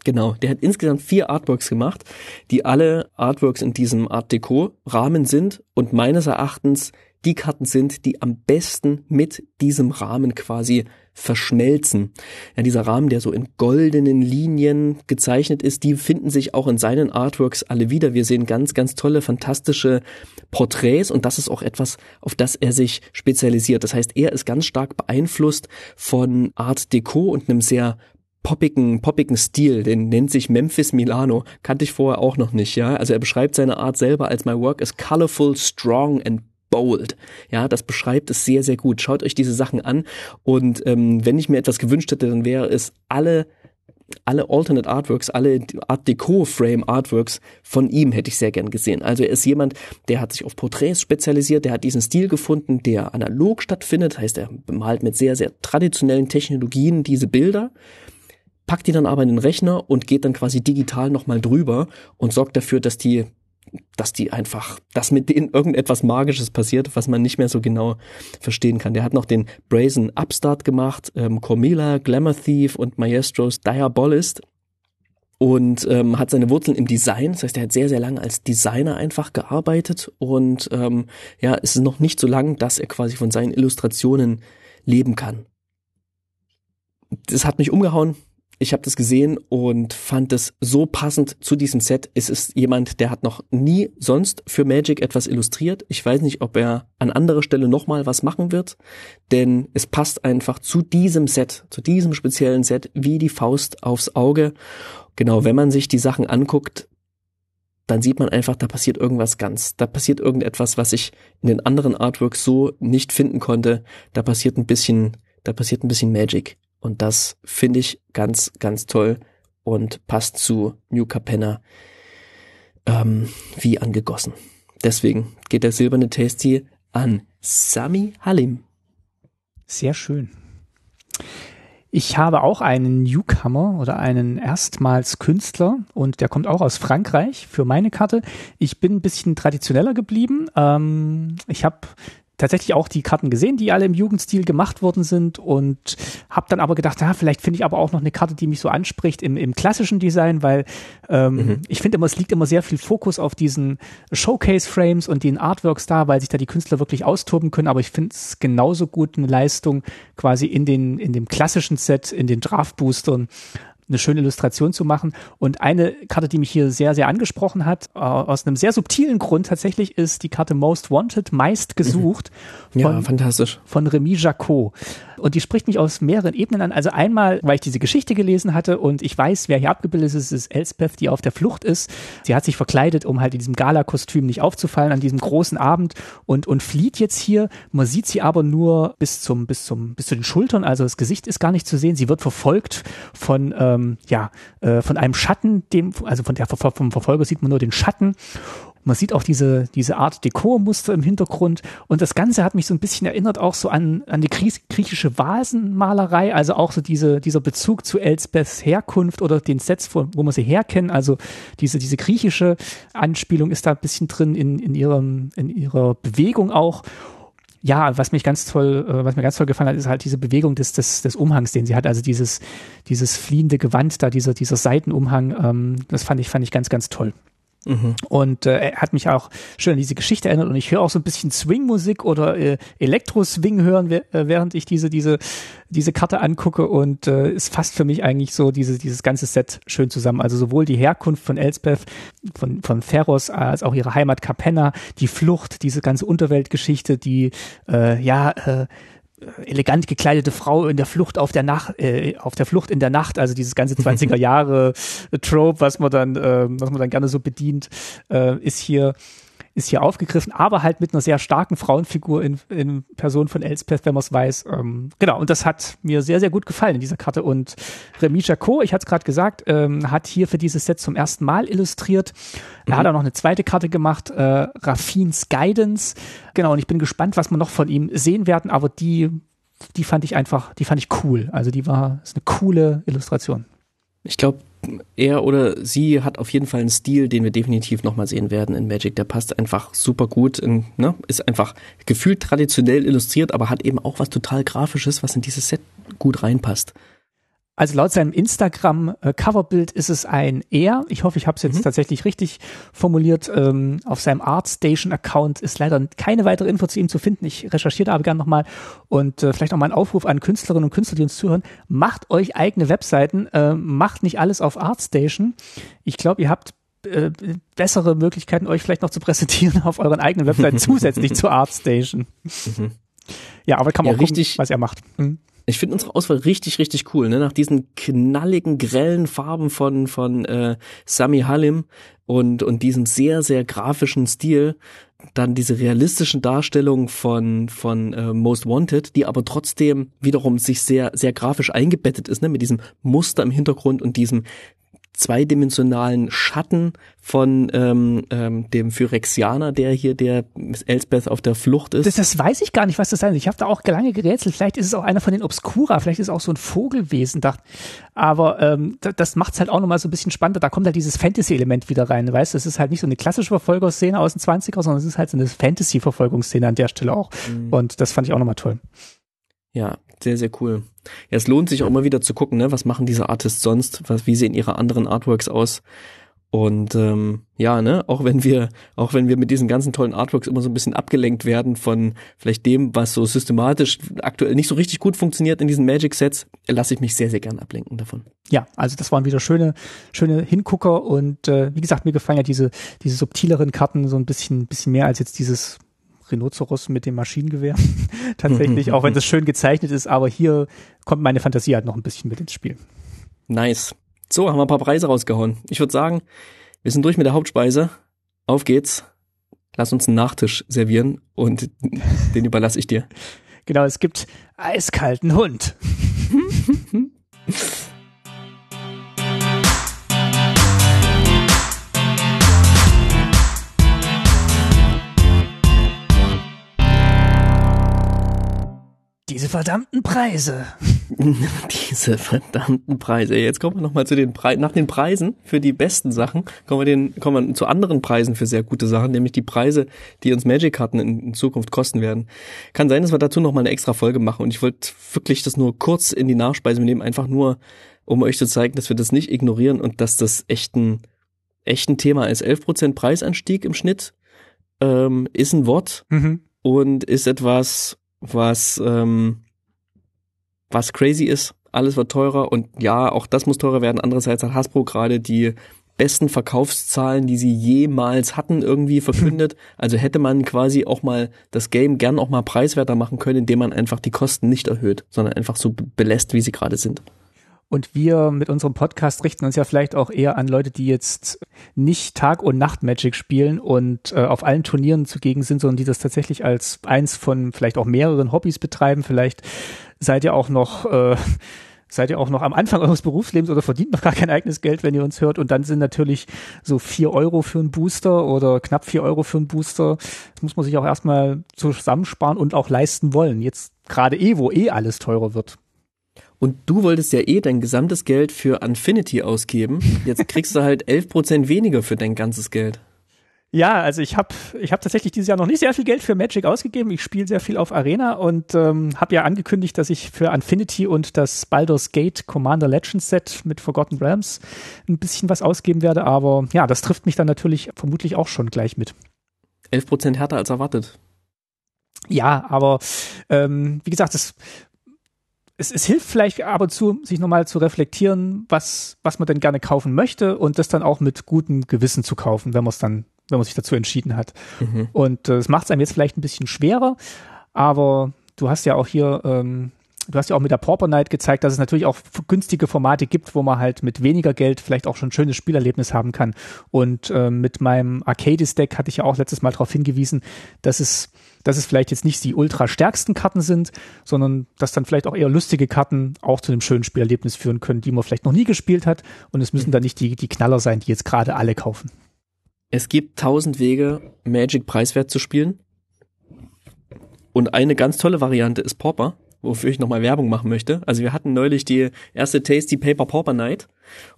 Genau, der hat insgesamt vier Artworks gemacht, die alle Artworks in diesem Art Deco Rahmen sind und meines Erachtens die Karten sind, die am besten mit diesem Rahmen quasi verschmelzen. Ja, dieser Rahmen, der so in goldenen Linien gezeichnet ist, die finden sich auch in seinen Artworks alle wieder. Wir sehen ganz, ganz tolle, fantastische Porträts und das ist auch etwas, auf das er sich spezialisiert. Das heißt, er ist ganz stark beeinflusst von Art Deco und einem sehr poppigen, poppigen Stil, den nennt sich Memphis Milano, kannte ich vorher auch noch nicht, ja. Also er beschreibt seine Art selber als My work is colorful, strong and bold. Ja, das beschreibt es sehr, sehr gut. Schaut euch diese Sachen an. Und ähm, wenn ich mir etwas gewünscht hätte, dann wäre es alle alle Alternate Artworks, alle Art Deco Frame Artworks von ihm hätte ich sehr gern gesehen. Also er ist jemand, der hat sich auf Porträts spezialisiert, der hat diesen Stil gefunden, der analog stattfindet, heißt, er malt mit sehr, sehr traditionellen Technologien diese Bilder, packt die dann aber in den Rechner und geht dann quasi digital nochmal drüber und sorgt dafür, dass die dass die einfach, dass mit denen irgendetwas Magisches passiert, was man nicht mehr so genau verstehen kann. Der hat noch den Brazen Upstart gemacht, ähm, Cormila, Glamour Thief und Maestros Diabolist und ähm, hat seine Wurzeln im Design. Das heißt, er hat sehr, sehr lange als Designer einfach gearbeitet und ähm, ja, es ist noch nicht so lang, dass er quasi von seinen Illustrationen leben kann. Das hat mich umgehauen ich habe das gesehen und fand es so passend zu diesem Set. Es ist jemand, der hat noch nie sonst für Magic etwas illustriert. Ich weiß nicht, ob er an anderer Stelle nochmal was machen wird, denn es passt einfach zu diesem Set, zu diesem speziellen Set wie die Faust aufs Auge. Genau, wenn man sich die Sachen anguckt, dann sieht man einfach, da passiert irgendwas ganz. Da passiert irgendetwas, was ich in den anderen Artworks so nicht finden konnte. Da passiert ein bisschen, da passiert ein bisschen Magic. Und das finde ich ganz, ganz toll und passt zu New Capenna ähm, wie angegossen. Deswegen geht der silberne Tasty an Sami Halim. Sehr schön. Ich habe auch einen Newcomer oder einen erstmals Künstler und der kommt auch aus Frankreich für meine Karte. Ich bin ein bisschen traditioneller geblieben. Ähm, ich habe tatsächlich auch die Karten gesehen, die alle im Jugendstil gemacht worden sind und habe dann aber gedacht, ja, vielleicht finde ich aber auch noch eine Karte, die mich so anspricht im, im klassischen Design, weil ähm, mhm. ich finde immer, es liegt immer sehr viel Fokus auf diesen Showcase-Frames und den Artworks da, weil sich da die Künstler wirklich austoben können, aber ich finde es genauso gut eine Leistung quasi in den in dem klassischen Set, in den Draft-Boostern eine schöne Illustration zu machen. Und eine Karte, die mich hier sehr, sehr angesprochen hat, äh, aus einem sehr subtilen Grund tatsächlich, ist die Karte Most Wanted, meist gesucht. Mhm. Ja, von, fantastisch. Von Remy Jacot. Und die spricht mich aus mehreren Ebenen an. Also einmal, weil ich diese Geschichte gelesen hatte und ich weiß, wer hier abgebildet ist, ist Elspeth, die auf der Flucht ist. Sie hat sich verkleidet, um halt in diesem Gala-Kostüm nicht aufzufallen an diesem großen Abend und, und flieht jetzt hier. Man sieht sie aber nur bis zum, bis zum, bis zu den Schultern. Also das Gesicht ist gar nicht zu sehen. Sie wird verfolgt von, ähm, ja, äh, von einem Schatten, dem, also von der, vom Verfolger sieht man nur den Schatten man sieht auch diese, diese Art Dekormuster im Hintergrund. Und das Ganze hat mich so ein bisschen erinnert auch so an, an die griechische Vasenmalerei, also auch so diese, dieser Bezug zu Elsbeths Herkunft oder den Sets, wo, wo man sie herkennen. Also diese, diese griechische Anspielung ist da ein bisschen drin in, in, ihrem, in ihrer Bewegung auch ja, was mich ganz toll, äh, was mir ganz toll gefallen hat, ist halt diese Bewegung des, des, des Umhangs, den sie hat. Also dieses, dieses fliehende Gewand da, dieser, dieser Seitenumhang, ähm, das fand ich, fand ich ganz, ganz toll. Mhm. Und äh, er hat mich auch schön an diese Geschichte erinnert und ich höre auch so ein bisschen Swing-Musik oder äh, Elektro-Swing hören, äh, während ich diese, diese, diese Karte angucke und äh, es fasst für mich eigentlich so diese, dieses ganze Set schön zusammen. Also sowohl die Herkunft von Elspeth, von, von Ferros, als auch ihre Heimat Capenna, die Flucht, diese ganze Unterweltgeschichte, die äh, ja äh, elegant gekleidete Frau in der Flucht auf der Nacht, äh, auf der Flucht in der Nacht, also dieses ganze 20er Jahre Trope, was man dann, äh, was man dann gerne so bedient, äh, ist hier ist hier aufgegriffen, aber halt mit einer sehr starken Frauenfigur in, in Person von Elspeth, wenn man es weiß. Ähm, genau, und das hat mir sehr, sehr gut gefallen in dieser Karte. Und Remy Jacot, ich hatte es gerade gesagt, ähm, hat hier für dieses Set zum ersten Mal illustriert. Er mhm. hat auch noch eine zweite Karte gemacht, äh, Raffins Guidance. Genau, und ich bin gespannt, was wir noch von ihm sehen werden, aber die, die fand ich einfach, die fand ich cool. Also die war, ist eine coole Illustration. Ich glaube, er oder sie hat auf jeden Fall einen Stil, den wir definitiv nochmal sehen werden in Magic. Der passt einfach super gut, in, ne? ist einfach gefühlt traditionell illustriert, aber hat eben auch was total Grafisches, was in dieses Set gut reinpasst. Also laut seinem Instagram-Coverbild ist es ein Er. Ich hoffe, ich habe es jetzt mhm. tatsächlich richtig formuliert. Ähm, auf seinem Artstation-Account ist leider keine weitere Info zu ihm zu finden. Ich recherchiere da aber gerne nochmal und äh, vielleicht auch mal ein Aufruf an Künstlerinnen und Künstler, die uns zuhören. Macht euch eigene Webseiten, äh, macht nicht alles auf Artstation. Ich glaube, ihr habt äh, bessere Möglichkeiten, euch vielleicht noch zu präsentieren auf euren eigenen Webseiten zusätzlich zu Artstation. Mhm. Ja, aber kann man ja, auch gucken, was er macht. Mhm. Ich finde unsere Auswahl richtig, richtig cool. Ne? Nach diesen knalligen, grellen Farben von, von äh, Sami Halim und, und diesem sehr, sehr grafischen Stil, dann diese realistischen Darstellungen von, von äh, Most Wanted, die aber trotzdem wiederum sich sehr, sehr grafisch eingebettet ist, ne? mit diesem Muster im Hintergrund und diesem zweidimensionalen Schatten von ähm, ähm, dem Phyrexianer, der hier der Elsbeth auf der Flucht ist. Das, das weiß ich gar nicht, was das sein soll. Ich habe da auch lange gerätselt. Vielleicht ist es auch einer von den Obscura, vielleicht ist es auch so ein Vogelwesen. Dacht. Aber ähm, das, das macht es halt auch nochmal so ein bisschen spannender. Da kommt halt dieses Fantasy-Element wieder rein. Weißt du, es ist halt nicht so eine klassische Verfolgungsszene aus den 20er, sondern es ist halt so eine Fantasy-Verfolgungsszene an der Stelle auch. Mhm. Und das fand ich auch nochmal toll. Ja, sehr, sehr cool. Ja, es lohnt sich auch immer wieder zu gucken, ne? was machen diese Artists sonst, was, wie sehen ihre anderen Artworks aus. Und ähm, ja, ne, auch wenn wir, auch wenn wir mit diesen ganzen tollen Artworks immer so ein bisschen abgelenkt werden von vielleicht dem, was so systematisch aktuell nicht so richtig gut funktioniert in diesen Magic-Sets, lasse ich mich sehr, sehr gern ablenken davon. Ja, also das waren wieder schöne, schöne Hingucker und äh, wie gesagt, mir gefallen ja diese, diese subtileren Karten so ein bisschen, bisschen mehr als jetzt dieses Rhinoceros mit dem Maschinengewehr. Tatsächlich, auch wenn das schön gezeichnet ist, aber hier kommt meine Fantasie halt noch ein bisschen mit ins Spiel. Nice. So, haben wir ein paar Preise rausgehauen. Ich würde sagen, wir sind durch mit der Hauptspeise. Auf geht's. Lass uns einen Nachtisch servieren und den überlasse ich dir. Genau, es gibt eiskalten Hund. Diese verdammten Preise. Diese verdammten Preise. Jetzt kommen wir nochmal zu den Preisen. Nach den Preisen für die besten Sachen kommen wir, den, kommen wir zu anderen Preisen für sehr gute Sachen, nämlich die Preise, die uns Magic-Karten in, in, Zukunft kosten werden. Kann sein, dass wir dazu nochmal eine extra Folge machen und ich wollte wirklich das nur kurz in die Nachspeise nehmen, einfach nur, um euch zu zeigen, dass wir das nicht ignorieren und dass das echt ein, echt ein Thema ist. 11% Preisanstieg im Schnitt ähm, ist ein Wort mhm. und ist etwas, was, ähm, was crazy ist. Alles wird teurer und ja, auch das muss teurer werden. Andererseits hat Hasbro gerade die besten Verkaufszahlen, die sie jemals hatten, irgendwie verkündet. Also hätte man quasi auch mal das Game gern auch mal preiswerter machen können, indem man einfach die Kosten nicht erhöht, sondern einfach so belässt, wie sie gerade sind. Und wir mit unserem Podcast richten uns ja vielleicht auch eher an Leute, die jetzt nicht Tag- und Nacht-Magic spielen und äh, auf allen Turnieren zugegen sind, sondern die das tatsächlich als eins von vielleicht auch mehreren Hobbys betreiben. Vielleicht seid ihr auch noch äh, seid ihr auch noch am Anfang eures Berufslebens oder verdient noch gar kein eigenes Geld, wenn ihr uns hört. Und dann sind natürlich so vier Euro für einen Booster oder knapp vier Euro für einen Booster. Das muss man sich auch erstmal zusammensparen und auch leisten wollen. Jetzt gerade eh, wo eh alles teurer wird. Und du wolltest ja eh dein gesamtes Geld für Infinity ausgeben. Jetzt kriegst du halt 11% weniger für dein ganzes Geld. Ja, also ich habe ich hab tatsächlich dieses Jahr noch nicht sehr viel Geld für Magic ausgegeben. Ich spiele sehr viel auf Arena und ähm, habe ja angekündigt, dass ich für Infinity und das Baldur's Gate Commander Legends Set mit Forgotten Realms ein bisschen was ausgeben werde. Aber ja, das trifft mich dann natürlich vermutlich auch schon gleich mit. 11% härter als erwartet. Ja, aber ähm, wie gesagt, das es, es hilft vielleicht ab und zu, sich nochmal zu reflektieren, was, was man denn gerne kaufen möchte und das dann auch mit gutem Gewissen zu kaufen, wenn man es dann, wenn man sich dazu entschieden hat. Mhm. Und äh, das macht es einem jetzt vielleicht ein bisschen schwerer, aber du hast ja auch hier, ähm, du hast ja auch mit der Pauper Night gezeigt, dass es natürlich auch günstige Formate gibt, wo man halt mit weniger Geld vielleicht auch schon ein schönes Spielerlebnis haben kann. Und äh, mit meinem Arcades Deck hatte ich ja auch letztes Mal darauf hingewiesen, dass es dass es vielleicht jetzt nicht die ultra stärksten Karten sind, sondern dass dann vielleicht auch eher lustige Karten auch zu einem schönen Spielerlebnis führen können, die man vielleicht noch nie gespielt hat. Und es müssen mhm. dann nicht die, die Knaller sein, die jetzt gerade alle kaufen. Es gibt tausend Wege, Magic preiswert zu spielen. Und eine ganz tolle Variante ist Pauper, wofür ich nochmal Werbung machen möchte. Also wir hatten neulich die erste Tasty Paper Pauper Night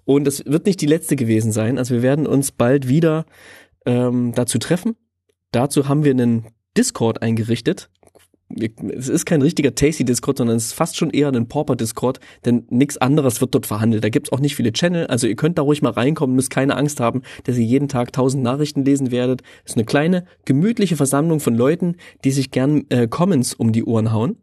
und das wird nicht die letzte gewesen sein. Also wir werden uns bald wieder ähm, dazu treffen. Dazu haben wir einen Discord eingerichtet, es ist kein richtiger Tasty-Discord, sondern es ist fast schon eher ein Pauper-Discord, denn nichts anderes wird dort verhandelt. Da gibt's auch nicht viele Channel, also ihr könnt da ruhig mal reinkommen, müsst keine Angst haben, dass ihr jeden Tag tausend Nachrichten lesen werdet. Es ist eine kleine, gemütliche Versammlung von Leuten, die sich gern äh, Comments um die Ohren hauen.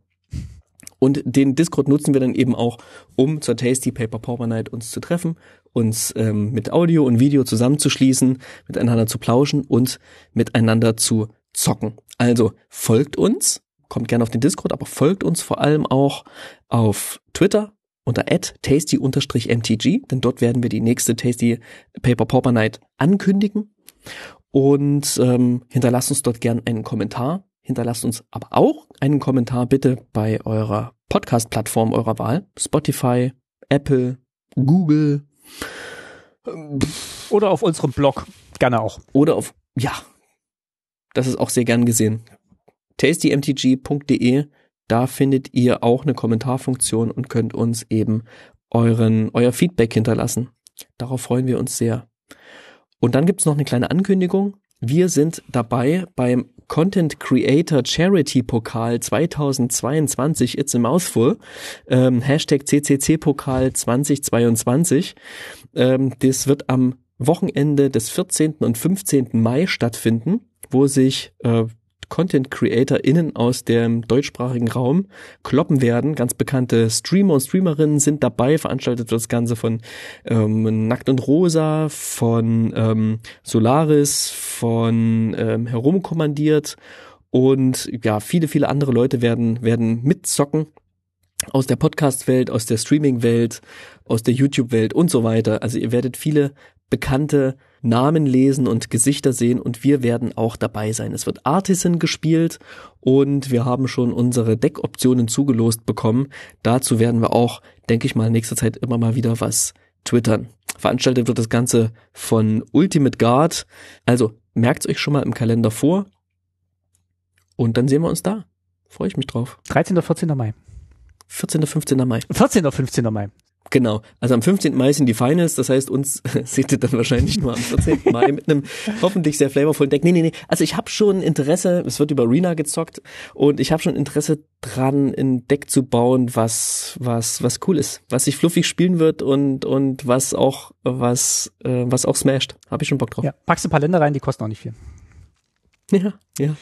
Und den Discord nutzen wir dann eben auch, um zur Tasty Paper Pauper Night uns zu treffen, uns ähm, mit Audio und Video zusammenzuschließen, miteinander zu plauschen und miteinander zu zocken. Also folgt uns, kommt gerne auf den Discord, aber folgt uns vor allem auch auf Twitter unter tasty-mtg, denn dort werden wir die nächste Tasty Paper Pauper Night ankündigen. Und ähm, hinterlasst uns dort gern einen Kommentar. Hinterlasst uns aber auch einen Kommentar bitte bei eurer Podcast-Plattform eurer Wahl. Spotify, Apple, Google. Oder auf unserem Blog. Gerne auch. Oder auf, ja, das ist auch sehr gern gesehen. tastymtg.de, da findet ihr auch eine Kommentarfunktion und könnt uns eben euren, euer Feedback hinterlassen. Darauf freuen wir uns sehr. Und dann gibt's noch eine kleine Ankündigung. Wir sind dabei beim Content Creator Charity Pokal 2022. It's a mouthful. Ähm, Hashtag CCC Pokal 2022. Ähm, das wird am Wochenende des 14. und 15. Mai stattfinden, wo sich äh, Content CreatorInnen aus dem deutschsprachigen Raum kloppen werden. Ganz bekannte Streamer und Streamerinnen sind dabei. Veranstaltet wird das Ganze von ähm, Nackt und Rosa, von ähm, Solaris, von ähm, Herumkommandiert und ja, viele, viele andere Leute werden, werden mitzocken aus der Podcast-Welt, aus der Streaming-Welt, aus der YouTube-Welt und so weiter. Also ihr werdet viele bekannte Namen lesen und Gesichter sehen und wir werden auch dabei sein. Es wird Artisan gespielt und wir haben schon unsere Deckoptionen zugelost bekommen. Dazu werden wir auch, denke ich mal, nächster Zeit immer mal wieder was twittern. Veranstaltet wird das Ganze von Ultimate Guard. Also merkt euch schon mal im Kalender vor und dann sehen wir uns da. Freue ich mich drauf. 13. oder 14. Mai. 14. oder 15. Mai. 14. oder 15. Mai. Genau. Also am 15. Mai sind die Finals, das heißt, uns seht ihr dann wahrscheinlich nur am 14. Mai mit einem hoffentlich sehr flavorvollen Deck. Nee, nee, nee. Also ich habe schon Interesse, es wird über Arena gezockt und ich habe schon Interesse dran, ein Deck zu bauen, was was was cool ist, was sich fluffig spielen wird und und was auch was äh, was auch smasht. Habe ich schon Bock drauf. Ja, packst ein paar Länder rein, die kosten auch nicht viel. Ja, ja.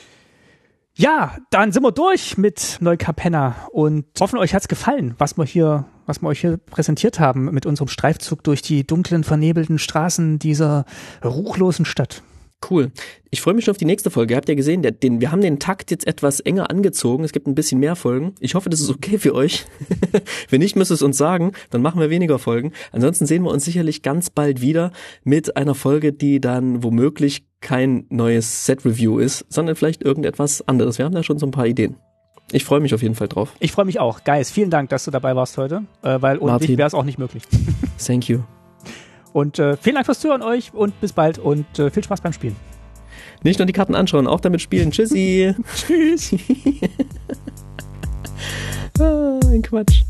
Ja, dann sind wir durch mit Neukapenna und hoffen euch hat's gefallen, was wir hier, was wir euch hier präsentiert haben mit unserem Streifzug durch die dunklen, vernebelten Straßen dieser ruchlosen Stadt. Cool. Ich freue mich schon auf die nächste Folge. Ihr habt ja gesehen, den, wir haben den Takt jetzt etwas enger angezogen. Es gibt ein bisschen mehr Folgen. Ich hoffe, das ist okay für euch. Wenn nicht, müsst ihr es uns sagen. Dann machen wir weniger Folgen. Ansonsten sehen wir uns sicherlich ganz bald wieder mit einer Folge, die dann womöglich kein neues Set-Review ist, sondern vielleicht irgendetwas anderes. Wir haben da schon so ein paar Ideen. Ich freue mich auf jeden Fall drauf. Ich freue mich auch. Geist, vielen Dank, dass du dabei warst heute, äh, weil ohne dich wäre es auch nicht möglich. Thank you. Und äh, vielen Dank fürs Zuhören euch und bis bald und äh, viel Spaß beim Spielen. Nicht nur die Karten anschauen, auch damit spielen. Tschüssi. Tschüss. ah, ein Quatsch.